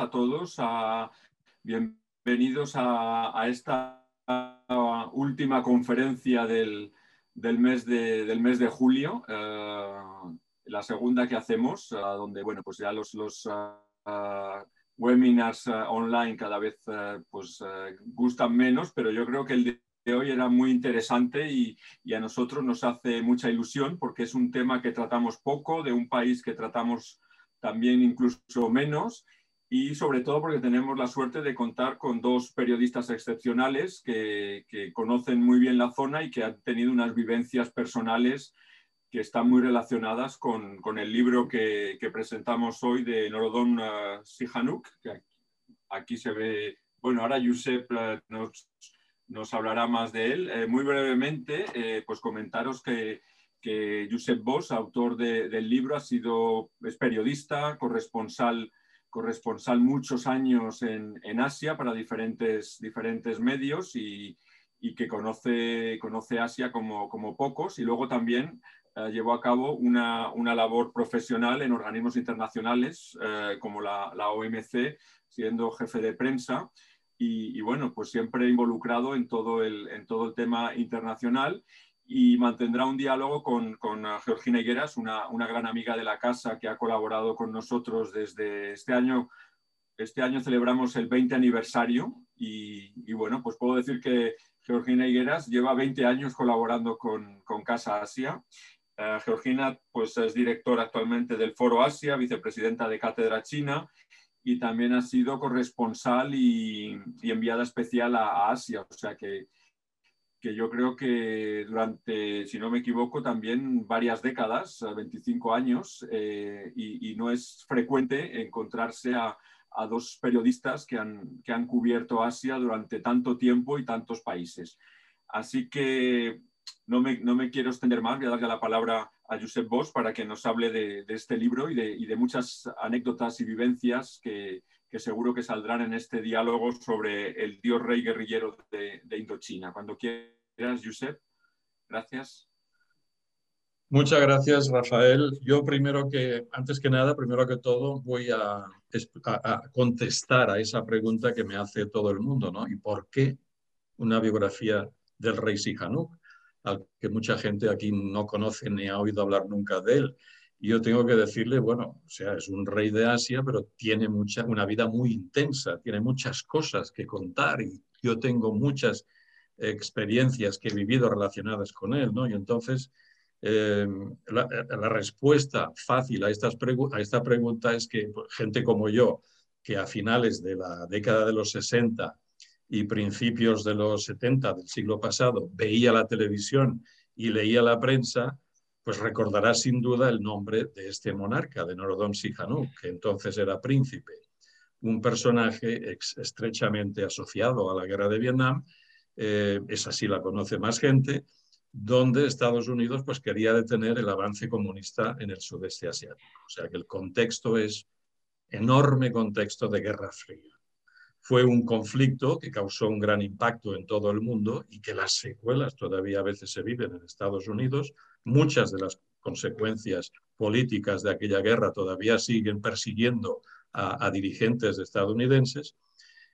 A todos. bienvenidos a, esta última conferencia del, mes, de, del mes de julio, eh, la segunda que hacemos, eh, donde bueno, pues ya los, los eh, webinars online cada vez pues, gustan menos, pero yo creo que el de hoy era muy interesante y, y, a nosotros nos hace mucha ilusión porque es un tema que tratamos poco, de un país que tratamos también incluso menos, y sobre todo porque tenemos la suerte de contar con dos periodistas excepcionales que, conocen muy bien la zona y que han tenido unas vivencias personales que están muy relacionadas con, el libro que, presentamos hoy de Norodom uh, Sihanouk, que aquí se ve, bueno, ahora Josep uh, nos, hablará más de él. Eh, muy brevemente, eh, pues comentaros que que Josep Bosch, autor del libro, ha sido, es periodista, corresponsal, corresponsal muchos años en, Asia para diferentes, diferentes medios y, que conoce, conoce Asia como, como pocos y luego también eh, llevó a cabo una, labor profesional en organismos internacionales eh, como la, OMC, siendo jefe de prensa y, y, bueno, pues siempre involucrado en todo el, en todo el tema internacional y mantendrá un diálogo con, con Georgina Higueras, una, una, gran amiga de la casa que ha colaborado con nosotros desde este año. Este año celebramos el 20 aniversario y, bueno, pues puedo decir que Georgina Higueras lleva 20 años colaborando con, con Casa Asia. Eh, Georgina pues, es directora actualmente del Foro Asia, vicepresidenta de Cátedra China y también ha sido corresponsal y, y enviada especial a, a Asia. O sea que que yo creo que durante, si no me equivoco, también varias décadas, 25 años, eh, y, no es frecuente encontrarse a, dos periodistas que han, que han, cubierto Asia durante tanto tiempo y tantos países. Así que no me, no me quiero extender más, voy a darle la palabra a Josep Bosch para que nos hable de, este libro y de, y de, muchas anécdotas y vivencias que, que seguro que saldrán en este diálogo sobre el dios rey guerrillero de, Indochina. Cuando quieras, Josep. Gracias. Muchas gracias, Rafael. Yo primero que, antes que nada, primero que todo, voy a, contestar a esa pregunta que me hace todo el mundo, ¿no? ¿Y por qué una biografía del rey Sihanouk? Al que mucha gente aquí no conoce ni ha oído hablar nunca de él. Yo tengo que decirle, bueno, o sea, es un rey de Asia, pero tiene mucha, una vida muy intensa, tiene muchas cosas que contar y yo tengo muchas experiencias que he vivido relacionadas con él, ¿no? Y entonces eh, la, respuesta fácil a, estas a esta pregunta es que pues, gente como yo, que a finales de la década de los 60 y principios de los 70 del siglo pasado veía la televisión y leía la prensa, pues recordará sin duda el nombre de este monarca, de Norodom Sihanouk, que entonces era príncipe, un personaje estrechamente asociado a la guerra de Vietnam, eh, esa sí la conoce más gente, donde Estados Unidos pues, quería detener el avance comunista en el sudeste asiático. O sea que el contexto es enorme contexto de guerra fría. Fue un conflicto que causó un gran impacto en todo el mundo y que las secuelas todavía a veces se viven en Estados Unidos, muchas de las consecuencias políticas de aquella guerra todavía siguen persiguiendo a, dirigentes estadounidenses.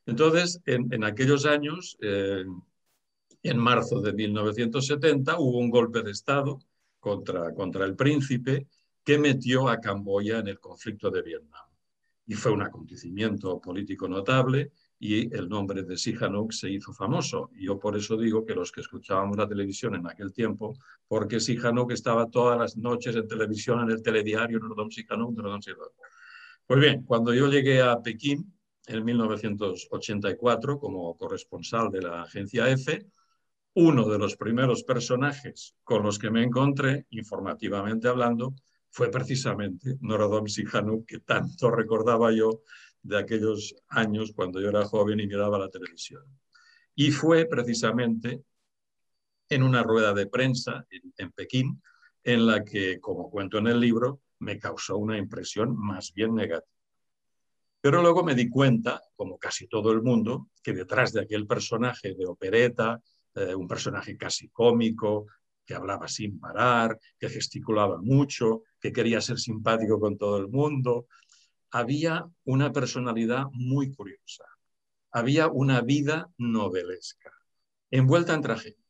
Entonces, en, aquellos años, en marzo de 1970, hubo un golpe de Estado contra, contra el príncipe que metió a Camboya en el conflicto de Vietnam. Y fue un acontecimiento político notable y el nombre de Sihanouk se hizo famoso. Yo por eso digo que los que escuchábamos la televisión en aquel tiempo, porque Sihanouk estaba todas las noches en televisión, en el telediario, Nordom Sihanouk, Nordom Sihanouk. Pues bien, cuando yo llegué a Pekín en 1984 como corresponsal de la agencia EFE, uno de los primeros personajes con los que me encontré, informativamente hablando, fue precisamente Norodom Sihanouk, que tanto recordaba yo de aquellos años cuando yo era joven y miraba la televisión. Y fue precisamente en una rueda de prensa en, Pekín, en la que, como cuento en el libro, me causó una impresión más bien negativa. Pero luego me di cuenta, como casi todo el mundo, que detrás de aquel personaje de opereta, eh, un personaje casi cómico, que hablaba sin parar, que gesticulaba mucho, que quería ser simpático con todo el mundo, había una personalidad muy curiosa, había una vida novelesca, envuelta en tragedia,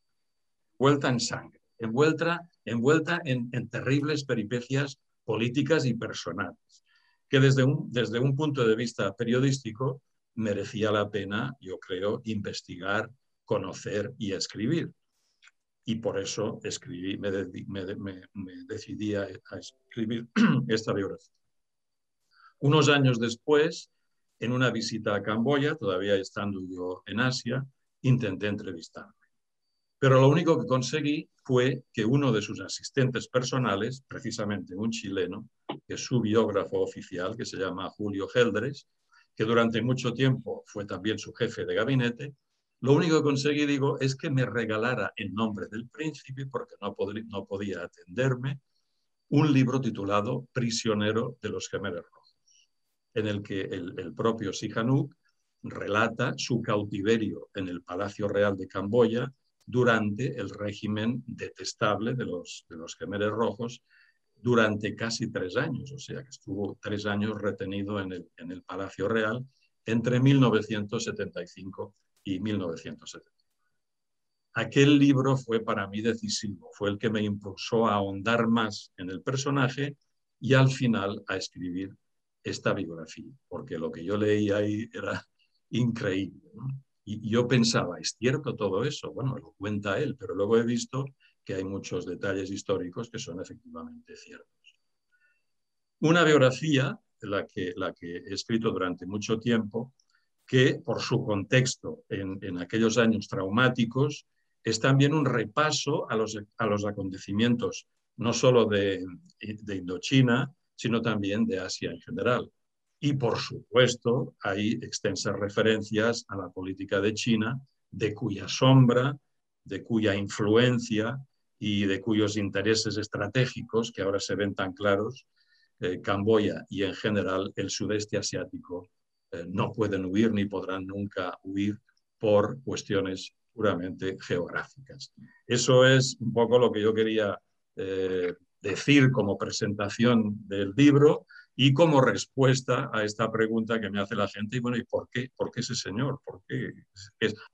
envuelta en sangre, envuelta, envuelta en, terribles peripecias políticas y personales, que desde un, desde un punto de vista periodístico merecía la pena, yo creo, investigar, conocer y escribir. Y por eso escribí, me, decidí a, escribir esta biografía. Unos años después, en una visita a Camboya, todavía estando yo en Asia, intenté entrevistarme. Pero lo único que conseguí fue que uno de sus asistentes personales, precisamente un chileno, que es su biógrafo oficial, que se llama Julio Geldres, que durante mucho tiempo fue también su jefe de gabinete, lo único que conseguí, digo, es que me regalara en nombre del príncipe, porque no, podía atenderme, un libro titulado Prisionero de los Gemelos Rojos, en el que el, propio Sihanouk relata su cautiverio en el Palacio Real de Camboya durante el régimen detestable de los, de los Gemeres Rojos durante casi tres años, o sea que estuvo tres años retenido en el, en el Palacio Real entre 1975 y 1970. Aquel libro fue para mí decisivo, fue el que me impulsó a ahondar más en el personaje y al final a escribir esta biografía, porque lo que yo leí ahí era increíble. Y yo pensaba, ¿es cierto todo eso? Bueno, lo cuenta él, pero luego he visto que hay muchos detalles históricos que son efectivamente ciertos. Una biografía, la que, la que he escrito durante mucho tiempo, que por su contexto en, en aquellos años traumáticos, es también un repaso a los, a los acontecimientos no solo de, de Indochina, sino también de Asia en general. Y por supuesto, hay extensas referencias a la política de China, de cuya sombra, de cuya influencia y de cuyos intereses estratégicos, que ahora se ven tan claros, eh, Camboya y en general el sudeste asiático eh, no pueden huir ni podrán nunca huir por cuestiones puramente geográficas. Eso es un poco lo que yo quería eh, decir como presentación del libro y como respuesta a esta pregunta que me hace la gente, y bueno, ¿y por qué? ¿Por qué ese señor? ¿Por qué?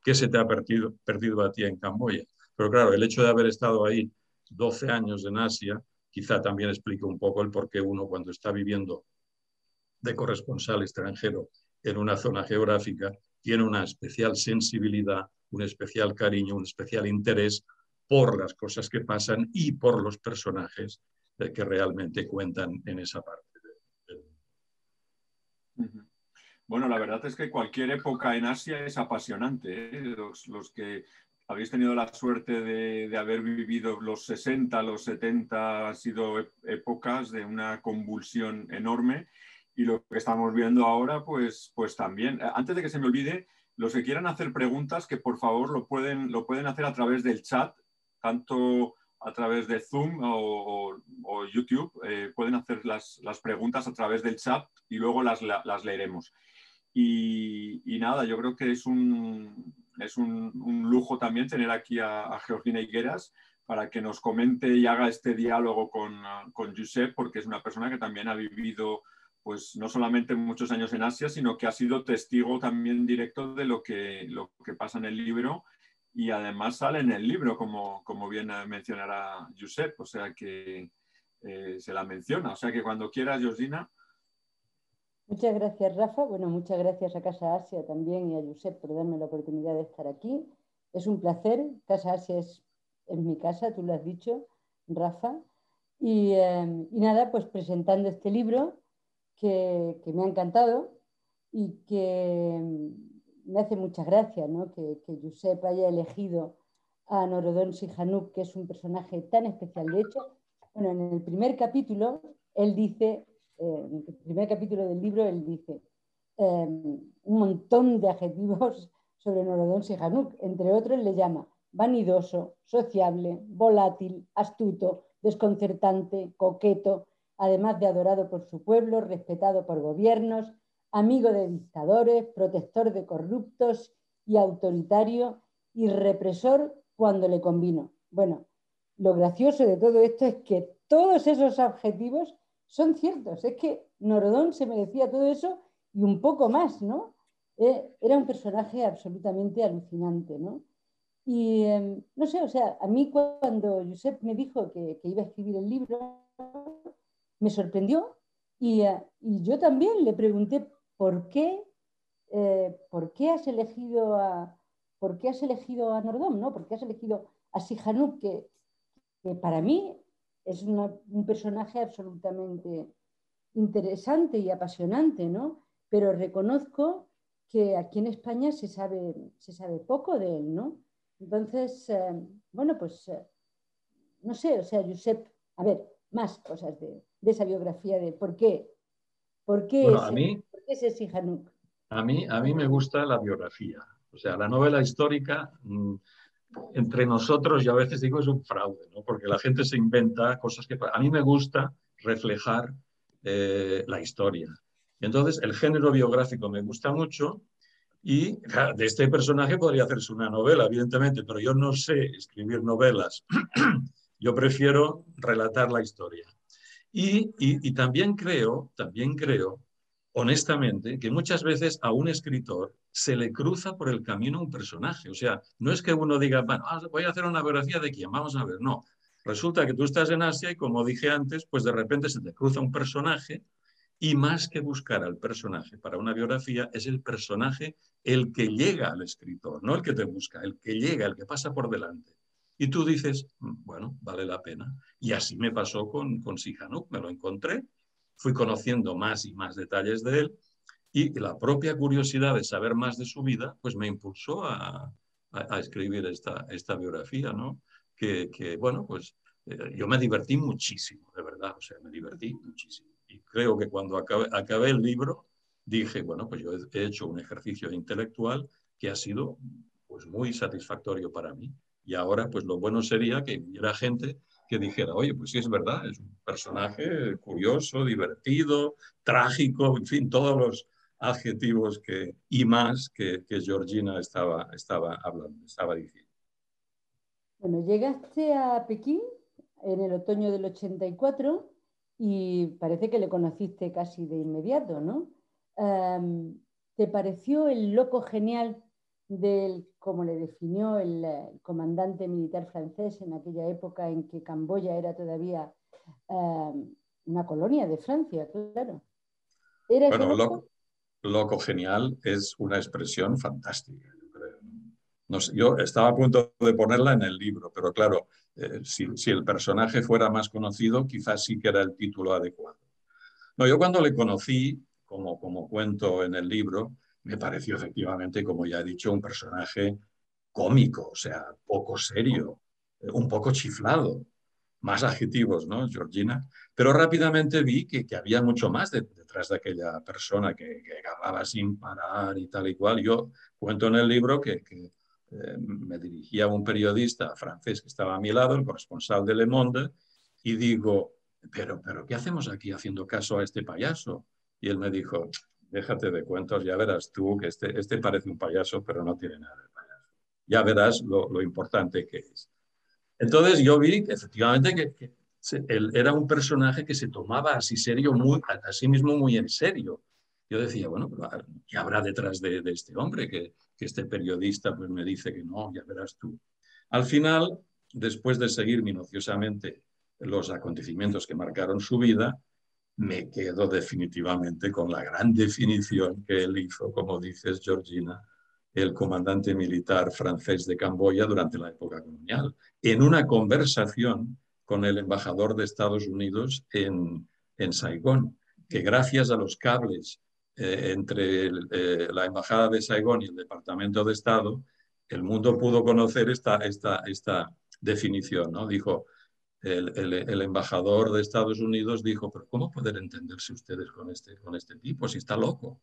¿Qué, se te ha perdido, perdido a ti en Camboya? Pero claro, el hecho de haber estado ahí 12 años en Asia, quizá también explica un poco el por qué uno cuando está viviendo de corresponsal extranjero en una zona geográfica tiene una especial sensibilidad, un especial cariño, un especial interés por las cosas que pasan y por los personajes que realmente cuentan en esa parte. Bueno, la verdad es que cualquier época en Asia es apasionante. ¿eh? Los, que habéis tenido la suerte de, haber vivido los 60, los 70, han sido épocas de una convulsión enorme. Y lo que estamos viendo ahora, pues, pues también. Antes de que se me olvide, los que quieran hacer preguntas, que por favor lo pueden, lo pueden hacer a través del chat, tanto a través de Zoom o, YouTube. Eh, pueden hacer las, preguntas a través del chat y luego las, leeremos. Y, nada, yo creo que es un, es un, lujo también tener aquí a, Georgina Higueras para que nos comente y haga este diálogo con, con Josep, porque es una persona que también ha vivido pues no solamente muchos años en Asia, sino que ha sido testigo también directo de lo que, lo que pasa en el libro y además sale en el libro, como, como bien mencionará Josep, o sea que eh, se la menciona. O sea que cuando quieras, Georgina. Muchas gracias, Rafa. Bueno, muchas gracias a Casa Asia también y a Josep por darme la oportunidad de estar aquí. Es un placer. Casa Asia es, mi casa, tú lo has dicho, Rafa. Y, eh, y nada, pues presentando este libro que, que me ha encantado y que me hace mucha gracia que, que Josep haya elegido a Norodom Sihanouk, que es un personaje tan especial. De hecho, bueno, en el primer capítulo, él dice, eh, en el primer capítulo del libro, él dice em, un montón de adjetivos sobre Norodom Sihanouk. Entre otros, le llama vanidoso, sociable, volátil, astuto, desconcertante, coqueto, además de adorado por su pueblo, respetado por gobiernos, amigo de dictadores, protector de corruptos y autoritario y represor cuando le convino. Bueno, lo gracioso de todo esto es que todos esos objetivos son ciertos. Es que Norodón se merecía todo eso y un poco más, ¿no? Eh, era un personaje absolutamente alucinante, ¿no? Y em, no sé, o sea, a mí cuando Josep me dijo que, iba a escribir el libro, me sorprendió y, eh, y yo también le pregunté por qué, eh, por qué has elegido a, por qué has elegido a Nordom, ¿no? ¿Por qué has elegido a Sihanouk, que, que para mí es un personaje absolutamente interesante y apasionante, ¿no? Pero reconozco que aquí en España se sabe, se sabe poco de él, ¿no? Entonces, eh, bueno, pues eh, no sé, o sea, Josep, a ver, más cosas de, esa biografía de por qué, por qué, bueno, a mí, ese A mí, a mí me gusta la biografía, o sea, la novela histórica, mm, entre nosotros yo a veces digo es un fraude, ¿no? porque la gente se inventa cosas que... A mí me gusta reflejar eh, la historia. Entonces, el género biográfico me gusta mucho y de este personaje podría hacerse una novela, evidentemente, pero yo no sé escribir novelas. yo prefiero relatar la historia. Y, y, también creo, también creo, honestamente, que muchas veces a un escritor se le cruza por el camino un personaje. O sea, no es que uno diga, bueno, ah, voy a hacer una biografía de quién, vamos a ver. No, resulta que tú estás en Asia y como dije antes, pues de repente se te cruza un personaje y más que buscar al personaje para una biografía, es el personaje el que llega al escritor, no el que te busca, el que llega, el que pasa por delante. Y tú dices, mm, bueno, vale la pena. Y así me pasó con, con Sihanouk, me lo encontré, fui conociendo más y más detalles de él y la propia curiosidad de saber más de su vida, pues me impulsó a, a, escribir esta, esta biografía, ¿no? Que, que bueno, pues eh, yo me divertí muchísimo, de verdad, o sea, me divertí muchísimo y creo que cuando acabé, el libro dije, bueno, pues yo he hecho un ejercicio intelectual que ha sido pues muy satisfactorio para mí. Y ahora, pues lo bueno sería que hubiera gente que dijera, oye, pues sí es verdad, es un personaje curioso, divertido, trágico, en fin, todos los adjetivos que, y más que, que Georgina estaba, estaba hablando, estaba diciendo. Bueno, llegaste a Pekín en el otoño del 84 y parece que le conociste casi de inmediato, ¿no? ¿Te pareció el loco genial del, como le definió el, comandante militar francés en aquella época en que Camboya era todavía em, una colonia de Francia, claro? bueno, loco? loco? genial es una expresión fantástica, yo creo. yo estaba a punto de ponerla en el libro, pero claro, eh, si, el personaje fuera más conocido, quizás sí que era el título adecuado. No, yo cuando le conocí, como, como cuento en el libro, me pareció efectivamente, como ya he dicho, un personaje cómico, o sea, poco serio, un poco chiflado, más adjetivos, ¿no, Georgina? Pero rápidamente vi que, que había mucho más detrás de aquella persona que, que sin parar y tal y cual. Yo cuento en el libro que, que eh, me dirigía a un periodista francés que estaba a mi lado, el corresponsal de Le Monde, y digo, pero, pero ¿qué hacemos aquí haciendo caso a este payaso? Y él me dijo, déjate de cuentos, ya verás tú que este, este parece un payaso, pero no tiene nada de payaso. Ya verás lo, lo importante que es. Entonces yo vi que efectivamente que, él era un personaje que se tomaba así serio, muy, a sí mismo muy en serio. Yo decía, bueno, ¿qué habrá detrás de, de este hombre? Que, este periodista pues, me dice que no, ya verás tú. Al final, después de seguir minuciosamente los acontecimientos que marcaron su vida, me quedo definitivamente con la gran definición que él hizo, como dices, Georgina, el comandante militar francés de Camboya durante la época colonial, en una conversación con el embajador de Estados Unidos en, Saigón, que gracias a los cables eh, entre eh, la Embajada de Saigón y el Departamento de Estado, el mundo pudo conocer esta, esta, esta definición. ¿no? Dijo, el, el, embajador de Estados Unidos dijo, pero ¿cómo poder entenderse ustedes con este, con este tipo si está loco?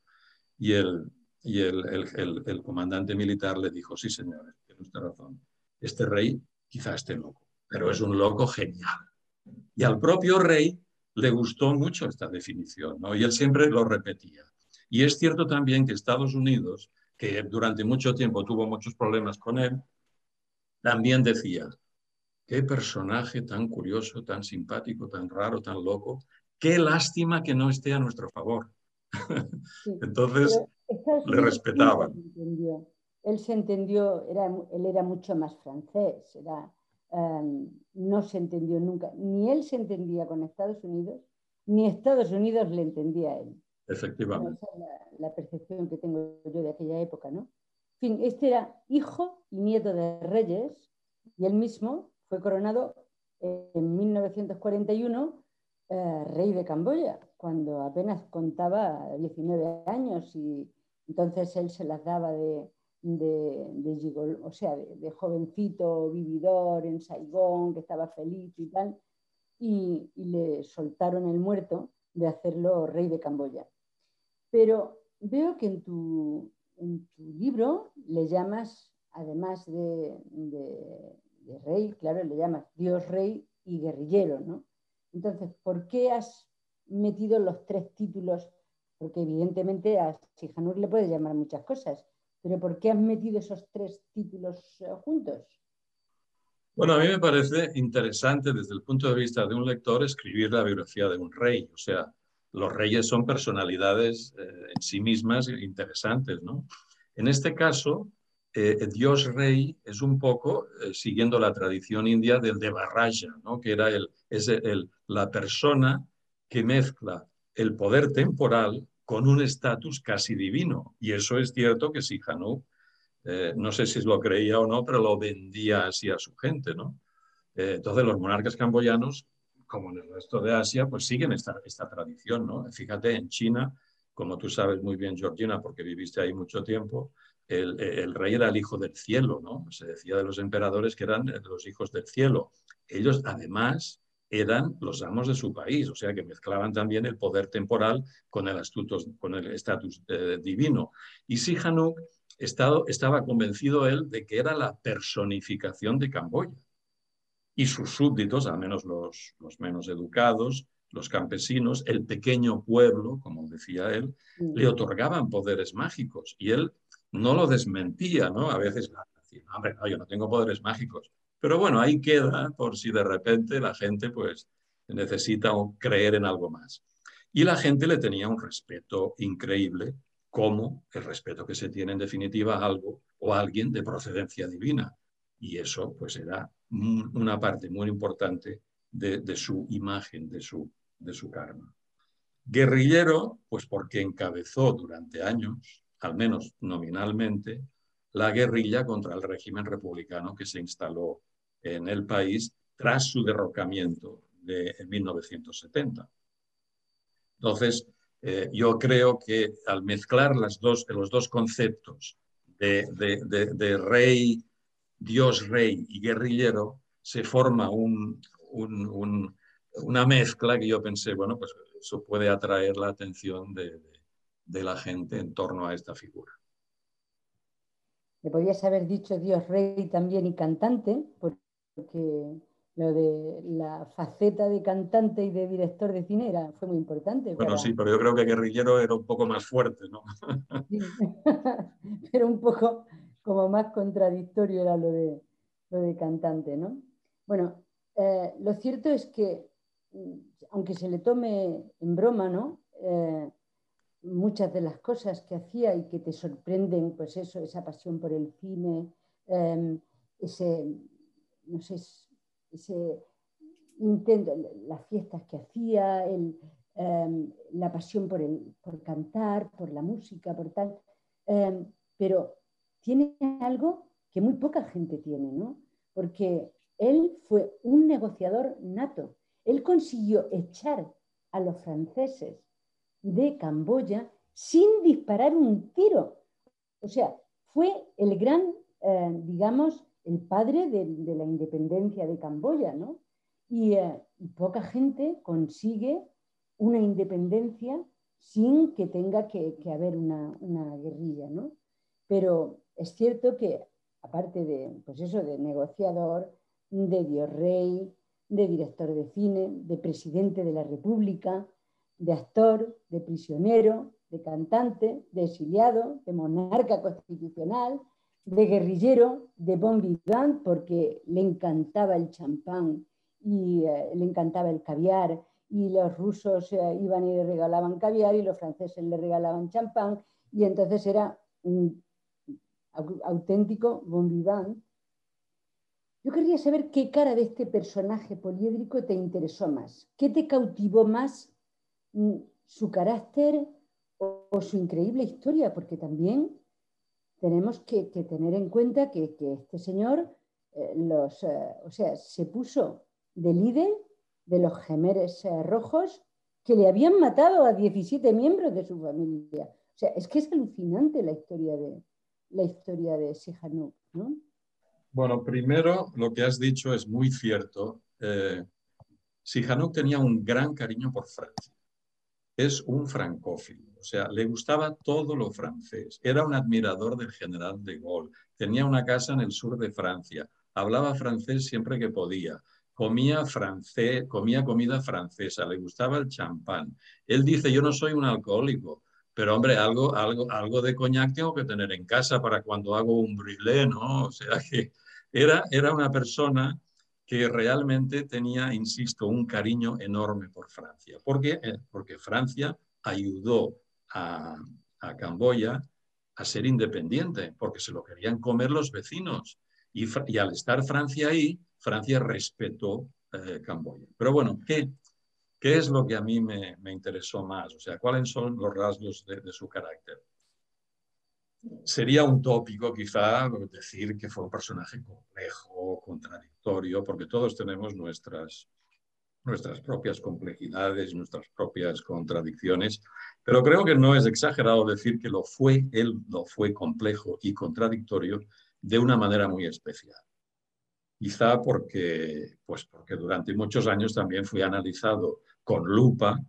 Y el, y el comandante militar le dijo, sí señores, tiene usted razón, este rey quizá esté loco, pero es un loco genial. Y al propio rey le gustó mucho esta definición, ¿no? y él siempre lo repetía. Y es cierto también que Estados Unidos, que durante mucho tiempo tuvo muchos problemas con él, también decía, qué personaje tan curioso, tan simpático, tan raro, tan loco, qué lástima que no esté a nuestro favor. Entonces, le respetaban. Él se entendió, era, él era mucho más francés, era, em, no se entendió nunca, ni él se entendía con Estados Unidos, ni Estados Unidos le entendía a él. Efectivamente. Esa es la, percepción que tengo yo de aquella época, ¿no? En fin, este era hijo y nieto de reyes y él mismo fue coronado en 1941 eh, rey de Camboya, cuando apenas contaba 19 años y entonces él se las daba de, de, o sea, de, jovencito vividor en Saigón, que estaba feliz y tal, y, le soltaron el muerto de hacerlo rey de Camboya. Pero veo que en tu, en tu libro le llamas, además de, rey, claro, le llamas Dios rey y guerrillero, ¿no? Entonces, ¿por qué has metido los tres títulos? Porque evidentemente a Sihanur le puedes llamar muchas cosas, pero ¿por qué has metido esos tres títulos eh, juntos? Bueno, a mí me parece interesante desde el punto de vista de un lector escribir la biografía de un rey. O sea, los reyes son personalidades eh, en sí mismas interesantes, ¿no? En este caso, eh, Dios rey es un poco siguiendo la tradición india del Devaraja, ¿no? que era el, es el, la persona que mezcla el poder temporal con un estatus casi divino. Y eso es cierto que si Hanuk, eh, no sé si lo creía o no, pero lo vendía así a su gente, ¿no? Eh, entonces los monarcas camboyanos, como en el resto de Asia, pues siguen esta, esta tradición, ¿no? Fíjate, en China, como tú sabes muy bien, Georgina, porque viviste ahí mucho tiempo, el, el, rey era el hijo del cielo, ¿no? Se decía de los emperadores que eran los hijos del cielo. Ellos, además, eran los amos de su país, o sea que mezclaban también el poder temporal con el con el estatus eh, divino. Y Sihanouk estaba, estaba convencido él de que era la personificación de Camboya. Y sus súbditos, al menos los, los menos educados, los campesinos, el pequeño pueblo, como decía él, le otorgaban poderes mágicos y él no lo desmentía, ¿no? A veces decía, hombre, no, yo no tengo poderes mágicos. Pero bueno, ahí queda por si de repente la gente pues necesita creer en algo más. Y la gente le tenía un respeto increíble, como el respeto que se tiene en definitiva a algo o a alguien de procedencia divina. Y eso pues era una parte muy importante de, su imagen, de su, de su karma. Guerrillero, pues porque encabezó durante años, al menos nominalmente, la guerrilla contra el régimen republicano que se instaló en el país tras su derrocamiento de, en 1970. Entonces, eh, yo creo que al mezclar dos, los dos conceptos de, rey, dios rey y guerrillero, se forma un, un, una mezcla que yo pensé, bueno, pues eso puede atraer la atención de, la gente en torno a esta figura. Le podías haber dicho Dios rey también y cantante, porque lo de la faceta de cantante y de director de cine era, fue muy importante. Bueno, sí, pero yo creo que Guerrillero era un poco más fuerte, ¿no? pero un poco como más contradictorio era lo de, lo de cantante, ¿no? Bueno, eh, lo cierto es que, mm, aunque se le tome en broma, ¿no? Eh, muchas de las cosas que hacía y que te sorprenden, pues eso, esa pasión por el cine, eh, ese no sé, ese intento, las fiestas que hacía, em, la pasión por, el, por cantar, por la música, por tal, em, pero tiene algo que muy poca gente tiene, ¿no? Porque él fue un negociador nato. Él consiguió echar a los franceses de Camboya sin disparar un tiro. O sea, fue el gran, eh, digamos, el padre de, la independencia de Camboya, ¿no? Eh, y, poca gente consigue una independencia sin que tenga que, haber una, guerrilla, ¿no? Pero es cierto que, aparte de, pues eso, de negociador, de dios rey, de director de cine, de presidente de la República, de actor, de prisionero, de cantante, de exiliado, de monarca constitucional, de guerrillero, de bon vivant, porque le encantaba el champán y eh, le encantaba el caviar y los rusos eh, iban y le regalaban caviar y los franceses le regalaban champán y entonces era un auténtico bon vivant. Yo querría saber qué cara de este personaje poliédrico te interesó más, qué te cautivó más su carácter o, su increíble historia, porque también tenemos que, tener en cuenta que, este señor eh, eh, o sea, se puso de líder de los gemeres eh, rojos que le habían matado a 17 miembros de su familia. O sea, es que es alucinante la historia de, la historia de Sihanouk, ¿no? Bueno, primero lo que has dicho es muy cierto. Sihanouk tenía un gran cariño por Francia. Es un francófilo o sea, le gustaba todo lo francés. Era un admirador del general de Gaulle. Tenía una casa en el sur de Francia. Hablaba francés siempre que podía. Comía francés, comía comida francesa. Le gustaba el champán. Él dice, yo no soy un alcohólico, pero hombre, algo, algo, algo de coñac tengo que tener en casa para cuando hago un brûlé, ¿no? O sea que era, era una persona que realmente tenía, insisto, un cariño enorme por Francia. ¿Por qué? Eh, porque Francia ayudó a, Camboya a ser independiente, porque se lo querían comer los vecinos. Y, al estar Francia ahí, Francia respetó eh, Camboya. Pero bueno, ¿qué, ¿qué es lo que a mí me, interesó más? O sea, ¿cuáles son los rasgos de su carácter? Sería un tópico quizá decir que fue un personaje complejo, contradictorio, porque todos tenemos nuestras, nuestras propias complejidades, nuestras propias contradicciones, pero creo que no es exagerado decir que lo fue, él lo fue complejo y contradictorio de una manera muy especial. Quizá porque, pues porque durante muchos años también fui analizado con lupa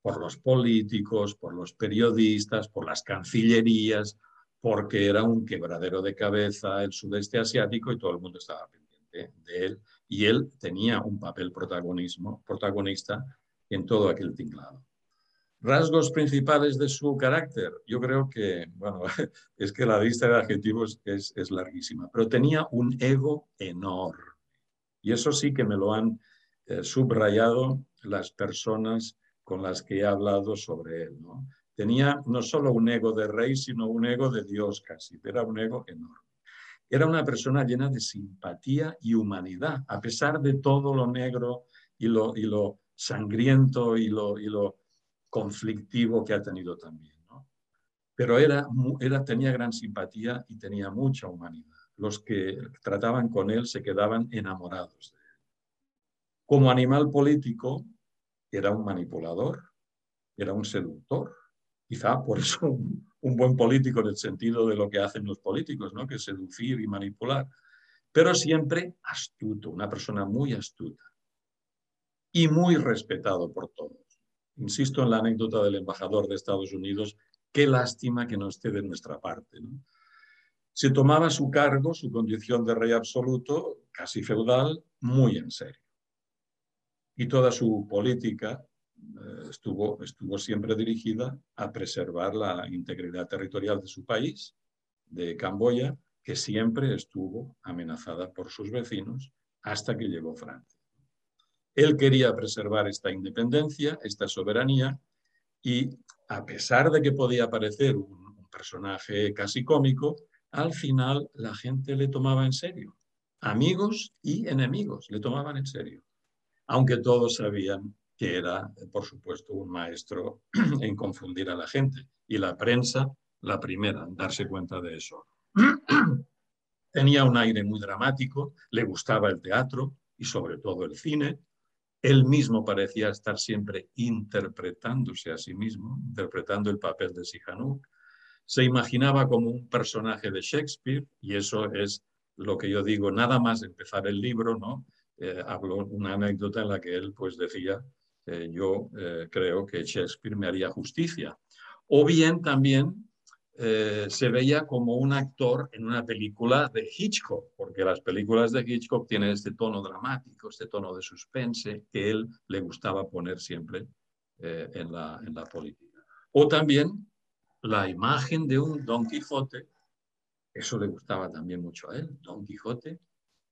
por los políticos, por los periodistas, por las cancillerías, porque era un quebradero de cabeza el sudeste asiático y todo el mundo estaba pendiente de él y él tenía un papel protagonismo, protagonista en todo aquel tinglado. Rasgos principales de su carácter, yo creo que, bueno, es que la lista de adjetivos es, es larguísima, pero tenía un ego enorme. Y eso sí que me lo han eh, subrayado las personas con las que he hablado sobre él. ¿no? Tenía no solo un ego de rey, sino un ego de Dios casi, era un ego enorme. Era una persona llena de simpatía y humanidad, a pesar de todo lo negro y lo, y lo sangriento y lo, y lo conflictivo que ha tenido también. Pero era, era, tenía gran simpatía y tenía mucha humanidad. Los que trataban con él se quedaban enamorados de él. Como animal político, era un manipulador, era un seductor, quizá por eso un, buen político en el sentido de lo que hacen los políticos, ¿no? que es seducir y manipular, pero siempre astuto, una persona muy astuta y muy respetado por todos. Insisto en la anécdota del embajador de Estados Unidos, qué lástima que no esté de nuestra parte. Se tomaba su cargo, su condición de rey absoluto, casi feudal, muy en serio. Y toda su política estuvo, estuvo siempre dirigida a preservar la integridad territorial de su país, de Camboya, que siempre estuvo amenazada por sus vecinos hasta que llegó Francia. Él quería preservar esta independencia, esta soberanía, y a pesar de que podía parecer un, personaje casi cómico, al final la gente le tomaba en serio. Amigos y enemigos le tomaban en serio, aunque todos sabían que era, por supuesto, un maestro en confundir a la gente. Y la prensa, la primera en darse cuenta de eso. Tenía un aire muy dramático, le gustaba el teatro y sobre todo el cine. Él mismo parecía estar siempre interpretándose a sí mismo, interpretando el papel de Sihanouk. Se imaginaba como un personaje de Shakespeare y eso es lo que yo digo, nada más empezar el libro, ¿no? Eh, hablo una anécdota en la que él pues decía eh, yo eh, creo que Shakespeare me haría justicia. O bien también eh, se veía como un actor en una película de Hitchcock, porque las películas de Hitchcock tienen este tono dramático, este tono de suspense que él le gustaba poner siempre en, la, en la política. O también la imagen de un Don Quijote, eso le gustaba también mucho a él, Don Quijote,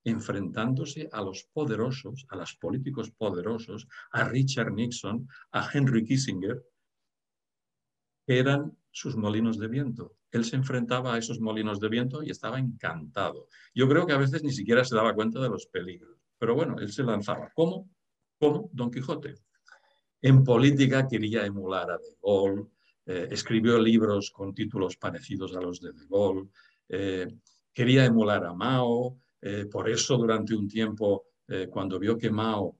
enfrentándose a los poderosos, a los políticos poderosos, a Richard Nixon, a Henry Kissinger, eran sus molinos de viento. Él se enfrentaba a esos molinos de viento y estaba encantado. Yo creo que a veces ni siquiera se daba cuenta de los peligros, pero bueno, él se lanzaba. ¿Cómo? ¿Cómo? Don Quijote. En política quería emular a De Gaulle, eh, escribió libros con títulos parecidos a los de De Gaulle, eh, quería emular a Mao, eh, por eso durante un tiempo, cuando vio que Mao,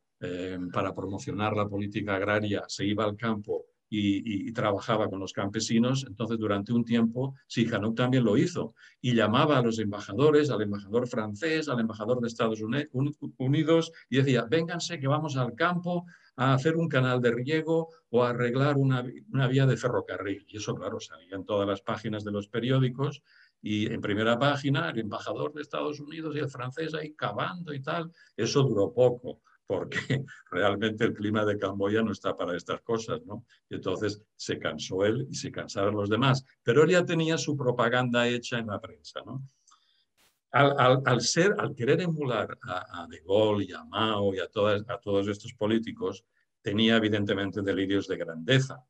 para promocionar la política agraria, se iba al campo y, trabajaba con los campesinos, entonces durante un tiempo Sihanouk también lo hizo y llamaba a los embajadores, al embajador francés, al embajador de Estados Unidos y decía, vénganse que vamos al campo a hacer un canal de riego o a arreglar una, una vía de ferrocarril. Y eso, claro, salía en todas las páginas de los periódicos y en primera página el embajador de Estados Unidos y el francés ahí cavando y tal. Eso duró poco porque realmente el clima de Camboya no está para estas cosas, ¿no? Y entonces se cansó él y se cansaron los demás, pero él ya tenía su propaganda hecha en la prensa, ¿no? Al, ser, al querer emular a, De Gaulle y a Mao y a, todas, a todos estos políticos, tenía evidentemente delirios de grandeza.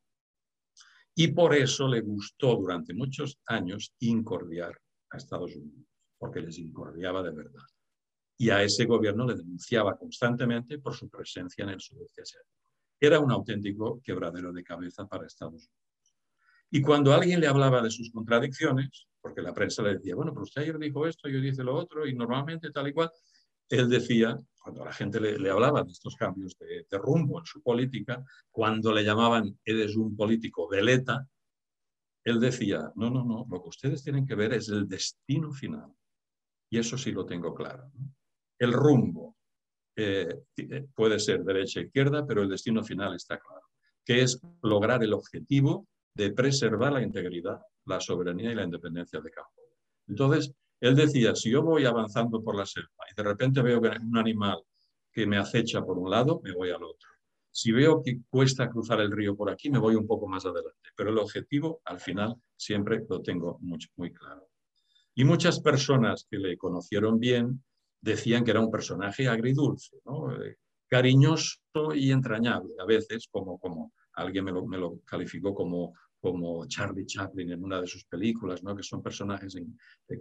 Y por eso le gustó durante muchos años incordiar a Estados Unidos, porque les incordiaba de verdad y a ese gobierno le denunciaba constantemente por su presencia en el sudeste asiático. Era un auténtico quebradero de cabeza para Estados Unidos. Y cuando alguien le hablaba de sus contradicciones, porque la prensa le decía, bueno, pero usted ayer dijo esto, yo dice lo otro, y normalmente tal y cual, él decía, cuando la gente le, hablaba de estos cambios de, rumbo en su política, cuando le llamaban, eres un político veleta, él decía, no, no, no, lo que ustedes tienen que ver es el destino final. Y eso sí lo tengo claro. el rumbo eh, puede ser derecha e izquierda, pero el destino final está claro, que es lograr el objetivo de preservar la integridad, la soberanía y la independencia de campo. Entonces, él decía, si yo voy avanzando por la selva y de repente veo un animal que me acecha por un lado, me voy al otro. Si veo que cuesta cruzar el río por aquí, me voy un poco más adelante. Pero el objetivo, al final, siempre lo tengo muy, claro. Y muchas personas que le conocieron bien decían que era un personaje agridulce, eh, cariñoso y entrañable, a veces como, como alguien me lo, calificó como, como Charlie Chaplin en una de sus películas, ¿no? que son personajes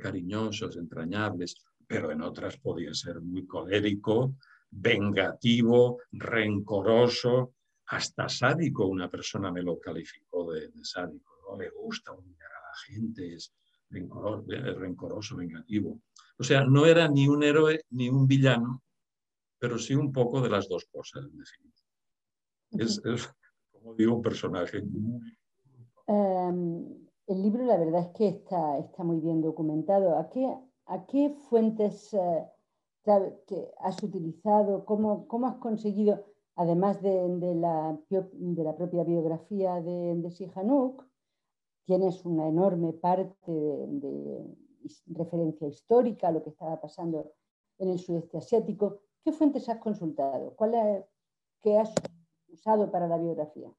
cariñosos, entrañables, pero en otras podía ser muy colérico, vengativo, rencoroso, hasta sádico. Una persona me lo calificó de, sádico, ¿no? le gusta humillar a la gente, es rencoroso, vengativo. O sea, no era ni un héroe ni un villano, pero sí un poco de las dos cosas, en definitiva. Es, como digo, un personaje em, el libro, la verdad es que está, está muy bien documentado. ¿A qué, fuentes eh, has utilizado? ¿Cómo, ¿Cómo, has conseguido, además de, de, la, de la, propia biografía de, de Sihanouk, tienes una enorme parte de referencia histórica a lo que estaba pasando en el sudeste asiático. ¿Qué fuentes has consultado? ¿Cuál ¿Qué has usado para la biografía?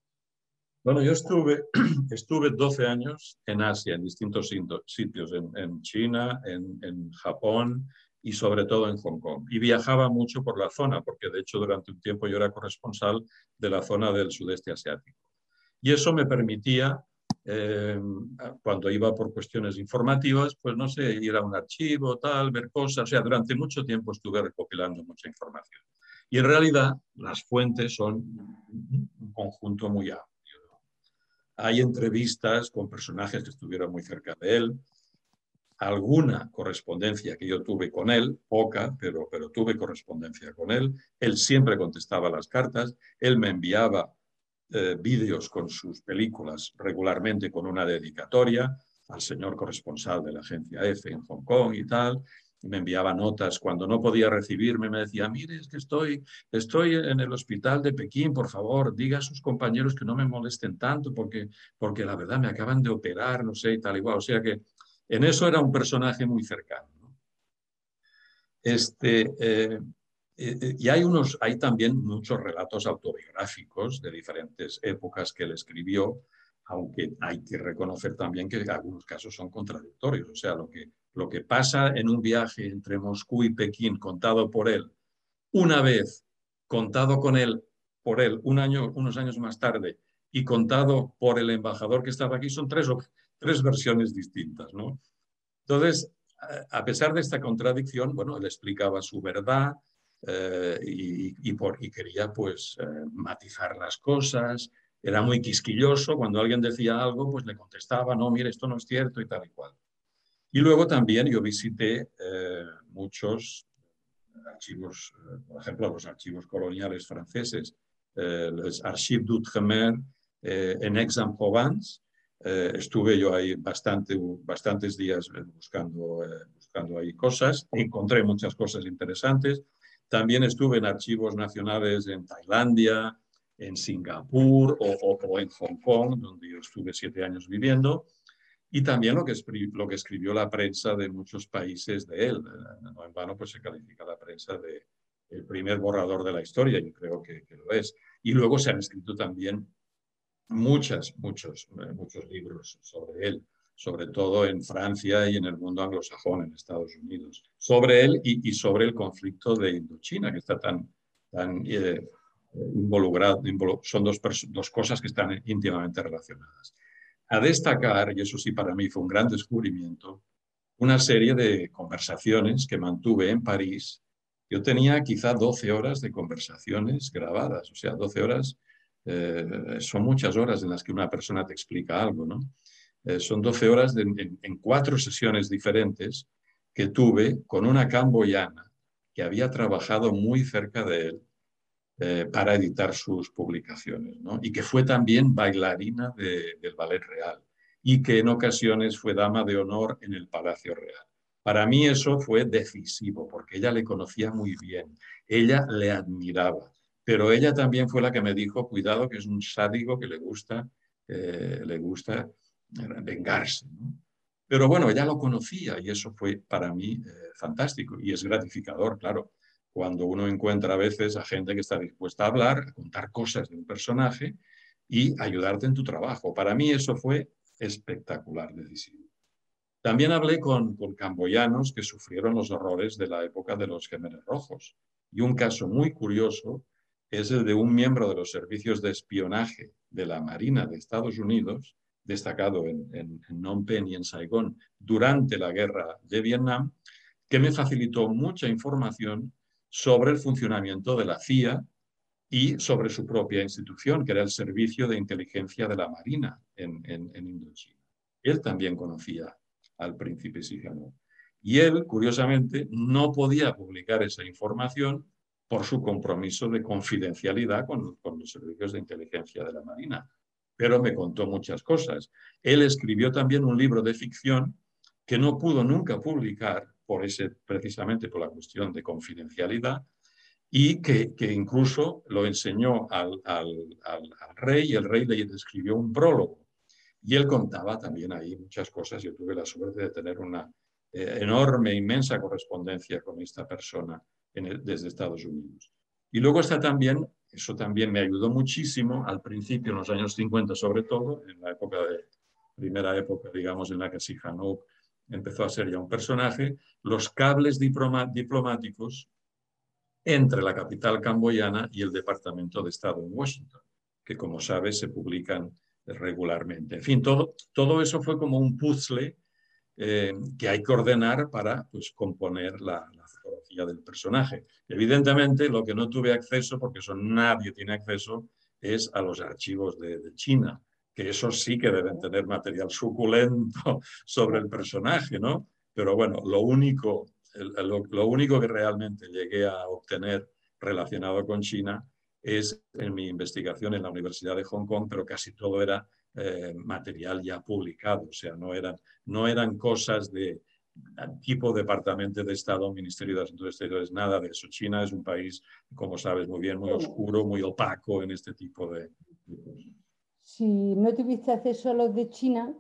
Bueno, yo estuve, estuve 12 años en Asia, en distintos sitios, en, China, en, en, Japón y sobre todo en Hong Kong. Y viajaba mucho por la zona, porque de hecho durante un tiempo yo era corresponsal de la zona del sudeste asiático. Y eso me permitía eh, cuando iba por cuestiones informativas, pues no sé, ir a un archivo, tal, ver cosas. O sea, durante mucho tiempo estuve recopilando mucha información. Y en realidad las fuentes son un conjunto muy amplio. Hay entrevistas con personajes que estuvieron muy cerca de él, alguna correspondencia que yo tuve con él, poca, pero, pero tuve correspondencia con él. Él siempre contestaba las cartas, él me enviaba eh, vídeos con sus películas regularmente con una dedicatoria al señor corresponsal de la agencia F en Hong Kong y tal. Me enviaba notas cuando no podía recibirme, me decía, mire, es que estoy, estoy en el hospital de Pekín, por favor, diga a sus compañeros que no me molesten tanto porque, porque la verdad me acaban de operar, no sé, y tal igual. O sea que en eso era un personaje muy cercano. Este, eh, eh, y hay, unos, hay también muchos relatos autobiográficos de diferentes épocas que él escribió. Aunque hay que reconocer también que algunos casos son contradictorios. O sea, lo que, pasa en un viaje entre Moscú y Pekín contado por él, una vez contado con él, por él un año, unos años más tarde, y contado por el embajador que estaba aquí, son tres, tres versiones distintas. ¿no? Entonces, a pesar de esta contradicción, bueno, él explicaba su verdad eh, y, quería pues eh, matizar las cosas, era muy quisquilloso, cuando alguien decía algo, pues le contestaba, no, mire, esto no es cierto y tal y cual. Y luego también yo visité eh, muchos archivos, eh, por ejemplo, los archivos coloniales franceses, eh, los Archives d'Outre-mer en Aix-en-Provence. estuve yo ahí bastante, bastantes días buscando, buscando ahí cosas, encontré muchas cosas interesantes. También estuve en archivos nacionales en Tailandia, en Singapur o, en Hong Kong, donde yo estuve siete años viviendo, y también lo que, lo que escribió la prensa de muchos países de él. No en vano pues se califica la prensa de el primer borrador de la historia, yo creo que, lo es. Y luego se han escrito también muchas, muchos, eh, muchos libros sobre él, sobre todo en Francia y en el mundo anglosajón, en Estados Unidos, sobre él y, sobre el conflicto de Indochina, que está tan, tan eh, involucrado, son dos, cosas que están íntimamente relacionadas. A destacar, y eso sí para mí fue un gran descubrimiento, una serie de conversaciones que mantuve en París. Yo tenía quizá 12 horas de conversaciones grabadas, o sea, 12 horas eh, son muchas horas en las que una persona te explica algo, ¿no? Eh, son 12 horas en, cuatro sesiones diferentes que tuve con una camboyana que había trabajado muy cerca de él eh, para editar sus publicaciones, y que fue también bailarina del Ballet Real y que en ocasiones fue dama de honor en el Palacio Real. Para mí eso fue decisivo porque ella le conocía muy bien, ella le admiraba, pero ella también fue la que me dijo, cuidado que es un sádico que le gusta, eh, le gusta vengarse. Pero bueno, ella lo conocía y eso fue para mí eh, fantástico y es gratificador, claro cuando uno encuentra a veces a gente que está dispuesta a hablar, a contar cosas de un personaje y ayudarte en tu trabajo. Para mí eso fue espectacular, decisivo. También hablé con, con camboyanos que sufrieron los horrores de la época de los gemelos rojos. Y un caso muy curioso es el de un miembro de los servicios de espionaje de la Marina de Estados Unidos, destacado en, en, en Phnom Penh y en Saigón durante la guerra de Vietnam, que me facilitó mucha información sobre el funcionamiento de la CIA y sobre su propia institución, que era el Servicio de Inteligencia de la Marina en, Indochina. Él también conocía al príncipe Sihanouk. Y él, curiosamente, no podía publicar esa información por su compromiso de confidencialidad con, con, los servicios de inteligencia de la Marina. Pero me contó muchas cosas. Él escribió también un libro de ficción que no pudo nunca publicar por ese, precisamente por la cuestión de confidencialidad, y que, incluso lo enseñó al, rey y el rey le escribió un prólogo. Y él contaba también ahí muchas cosas. Yo tuve la suerte de tener una eh, enorme, inmensa correspondencia con esta persona desde Estados Unidos. Y luego está también, eso también me ayudó muchísimo al principio, en los años 50 sobre todo, en la época de, primera época, digamos, en la que Sihanouk empezó a ser ya un personaje, los cables diplomáticos entre la capital camboyana y el Departamento de Estado en Washington, que como sabes se publican regularmente. En fin, todo, todo eso fue como un puzzle eh, que hay que ordenar para pues, componer la, fotografía del personaje. Evidentemente, lo que no tuve acceso, porque eso nadie tiene acceso, es a los archivos de China que esos sí que deben tener material suculento sobre el personaje, ¿no? Pero bueno, lo único, lo, único que realmente llegué a obtener relacionado con China es en mi investigación en la Universidad de Hong Kong, pero casi todo era eh, material ya publicado, o sea, no eran, no eran cosas de tipo Departamento de Estado, Ministerio de Asuntos Exteriores, nada de eso. China es un país, como sabes muy bien, muy oscuro, muy opaco en este tipo de cosas si no tuviste acceso a los de China,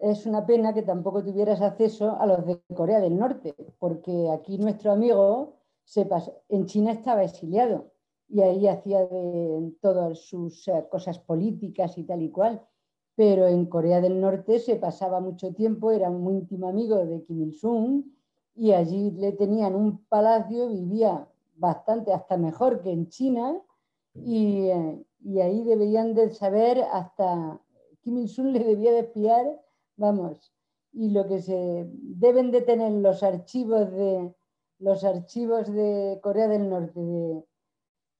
es una pena que tampoco tuvieras acceso a los de Corea del Norte, porque aquí nuestro amigo sepas, en China estaba exiliado y ahí hacía todas sus eh, cosas políticas y tal y cual. pero en Corea del Norte se pasaba mucho tiempo, era muy íntimo amigo de Kim Il-sung y allí le tenían un palacio, vivía bastante, hasta mejor que en China, y, y ahí deberían de saber hasta Kim Il-sung le debía de espiar, vamos, y lo que se deben de tener los archivos de los archivos de Corea del Norte de,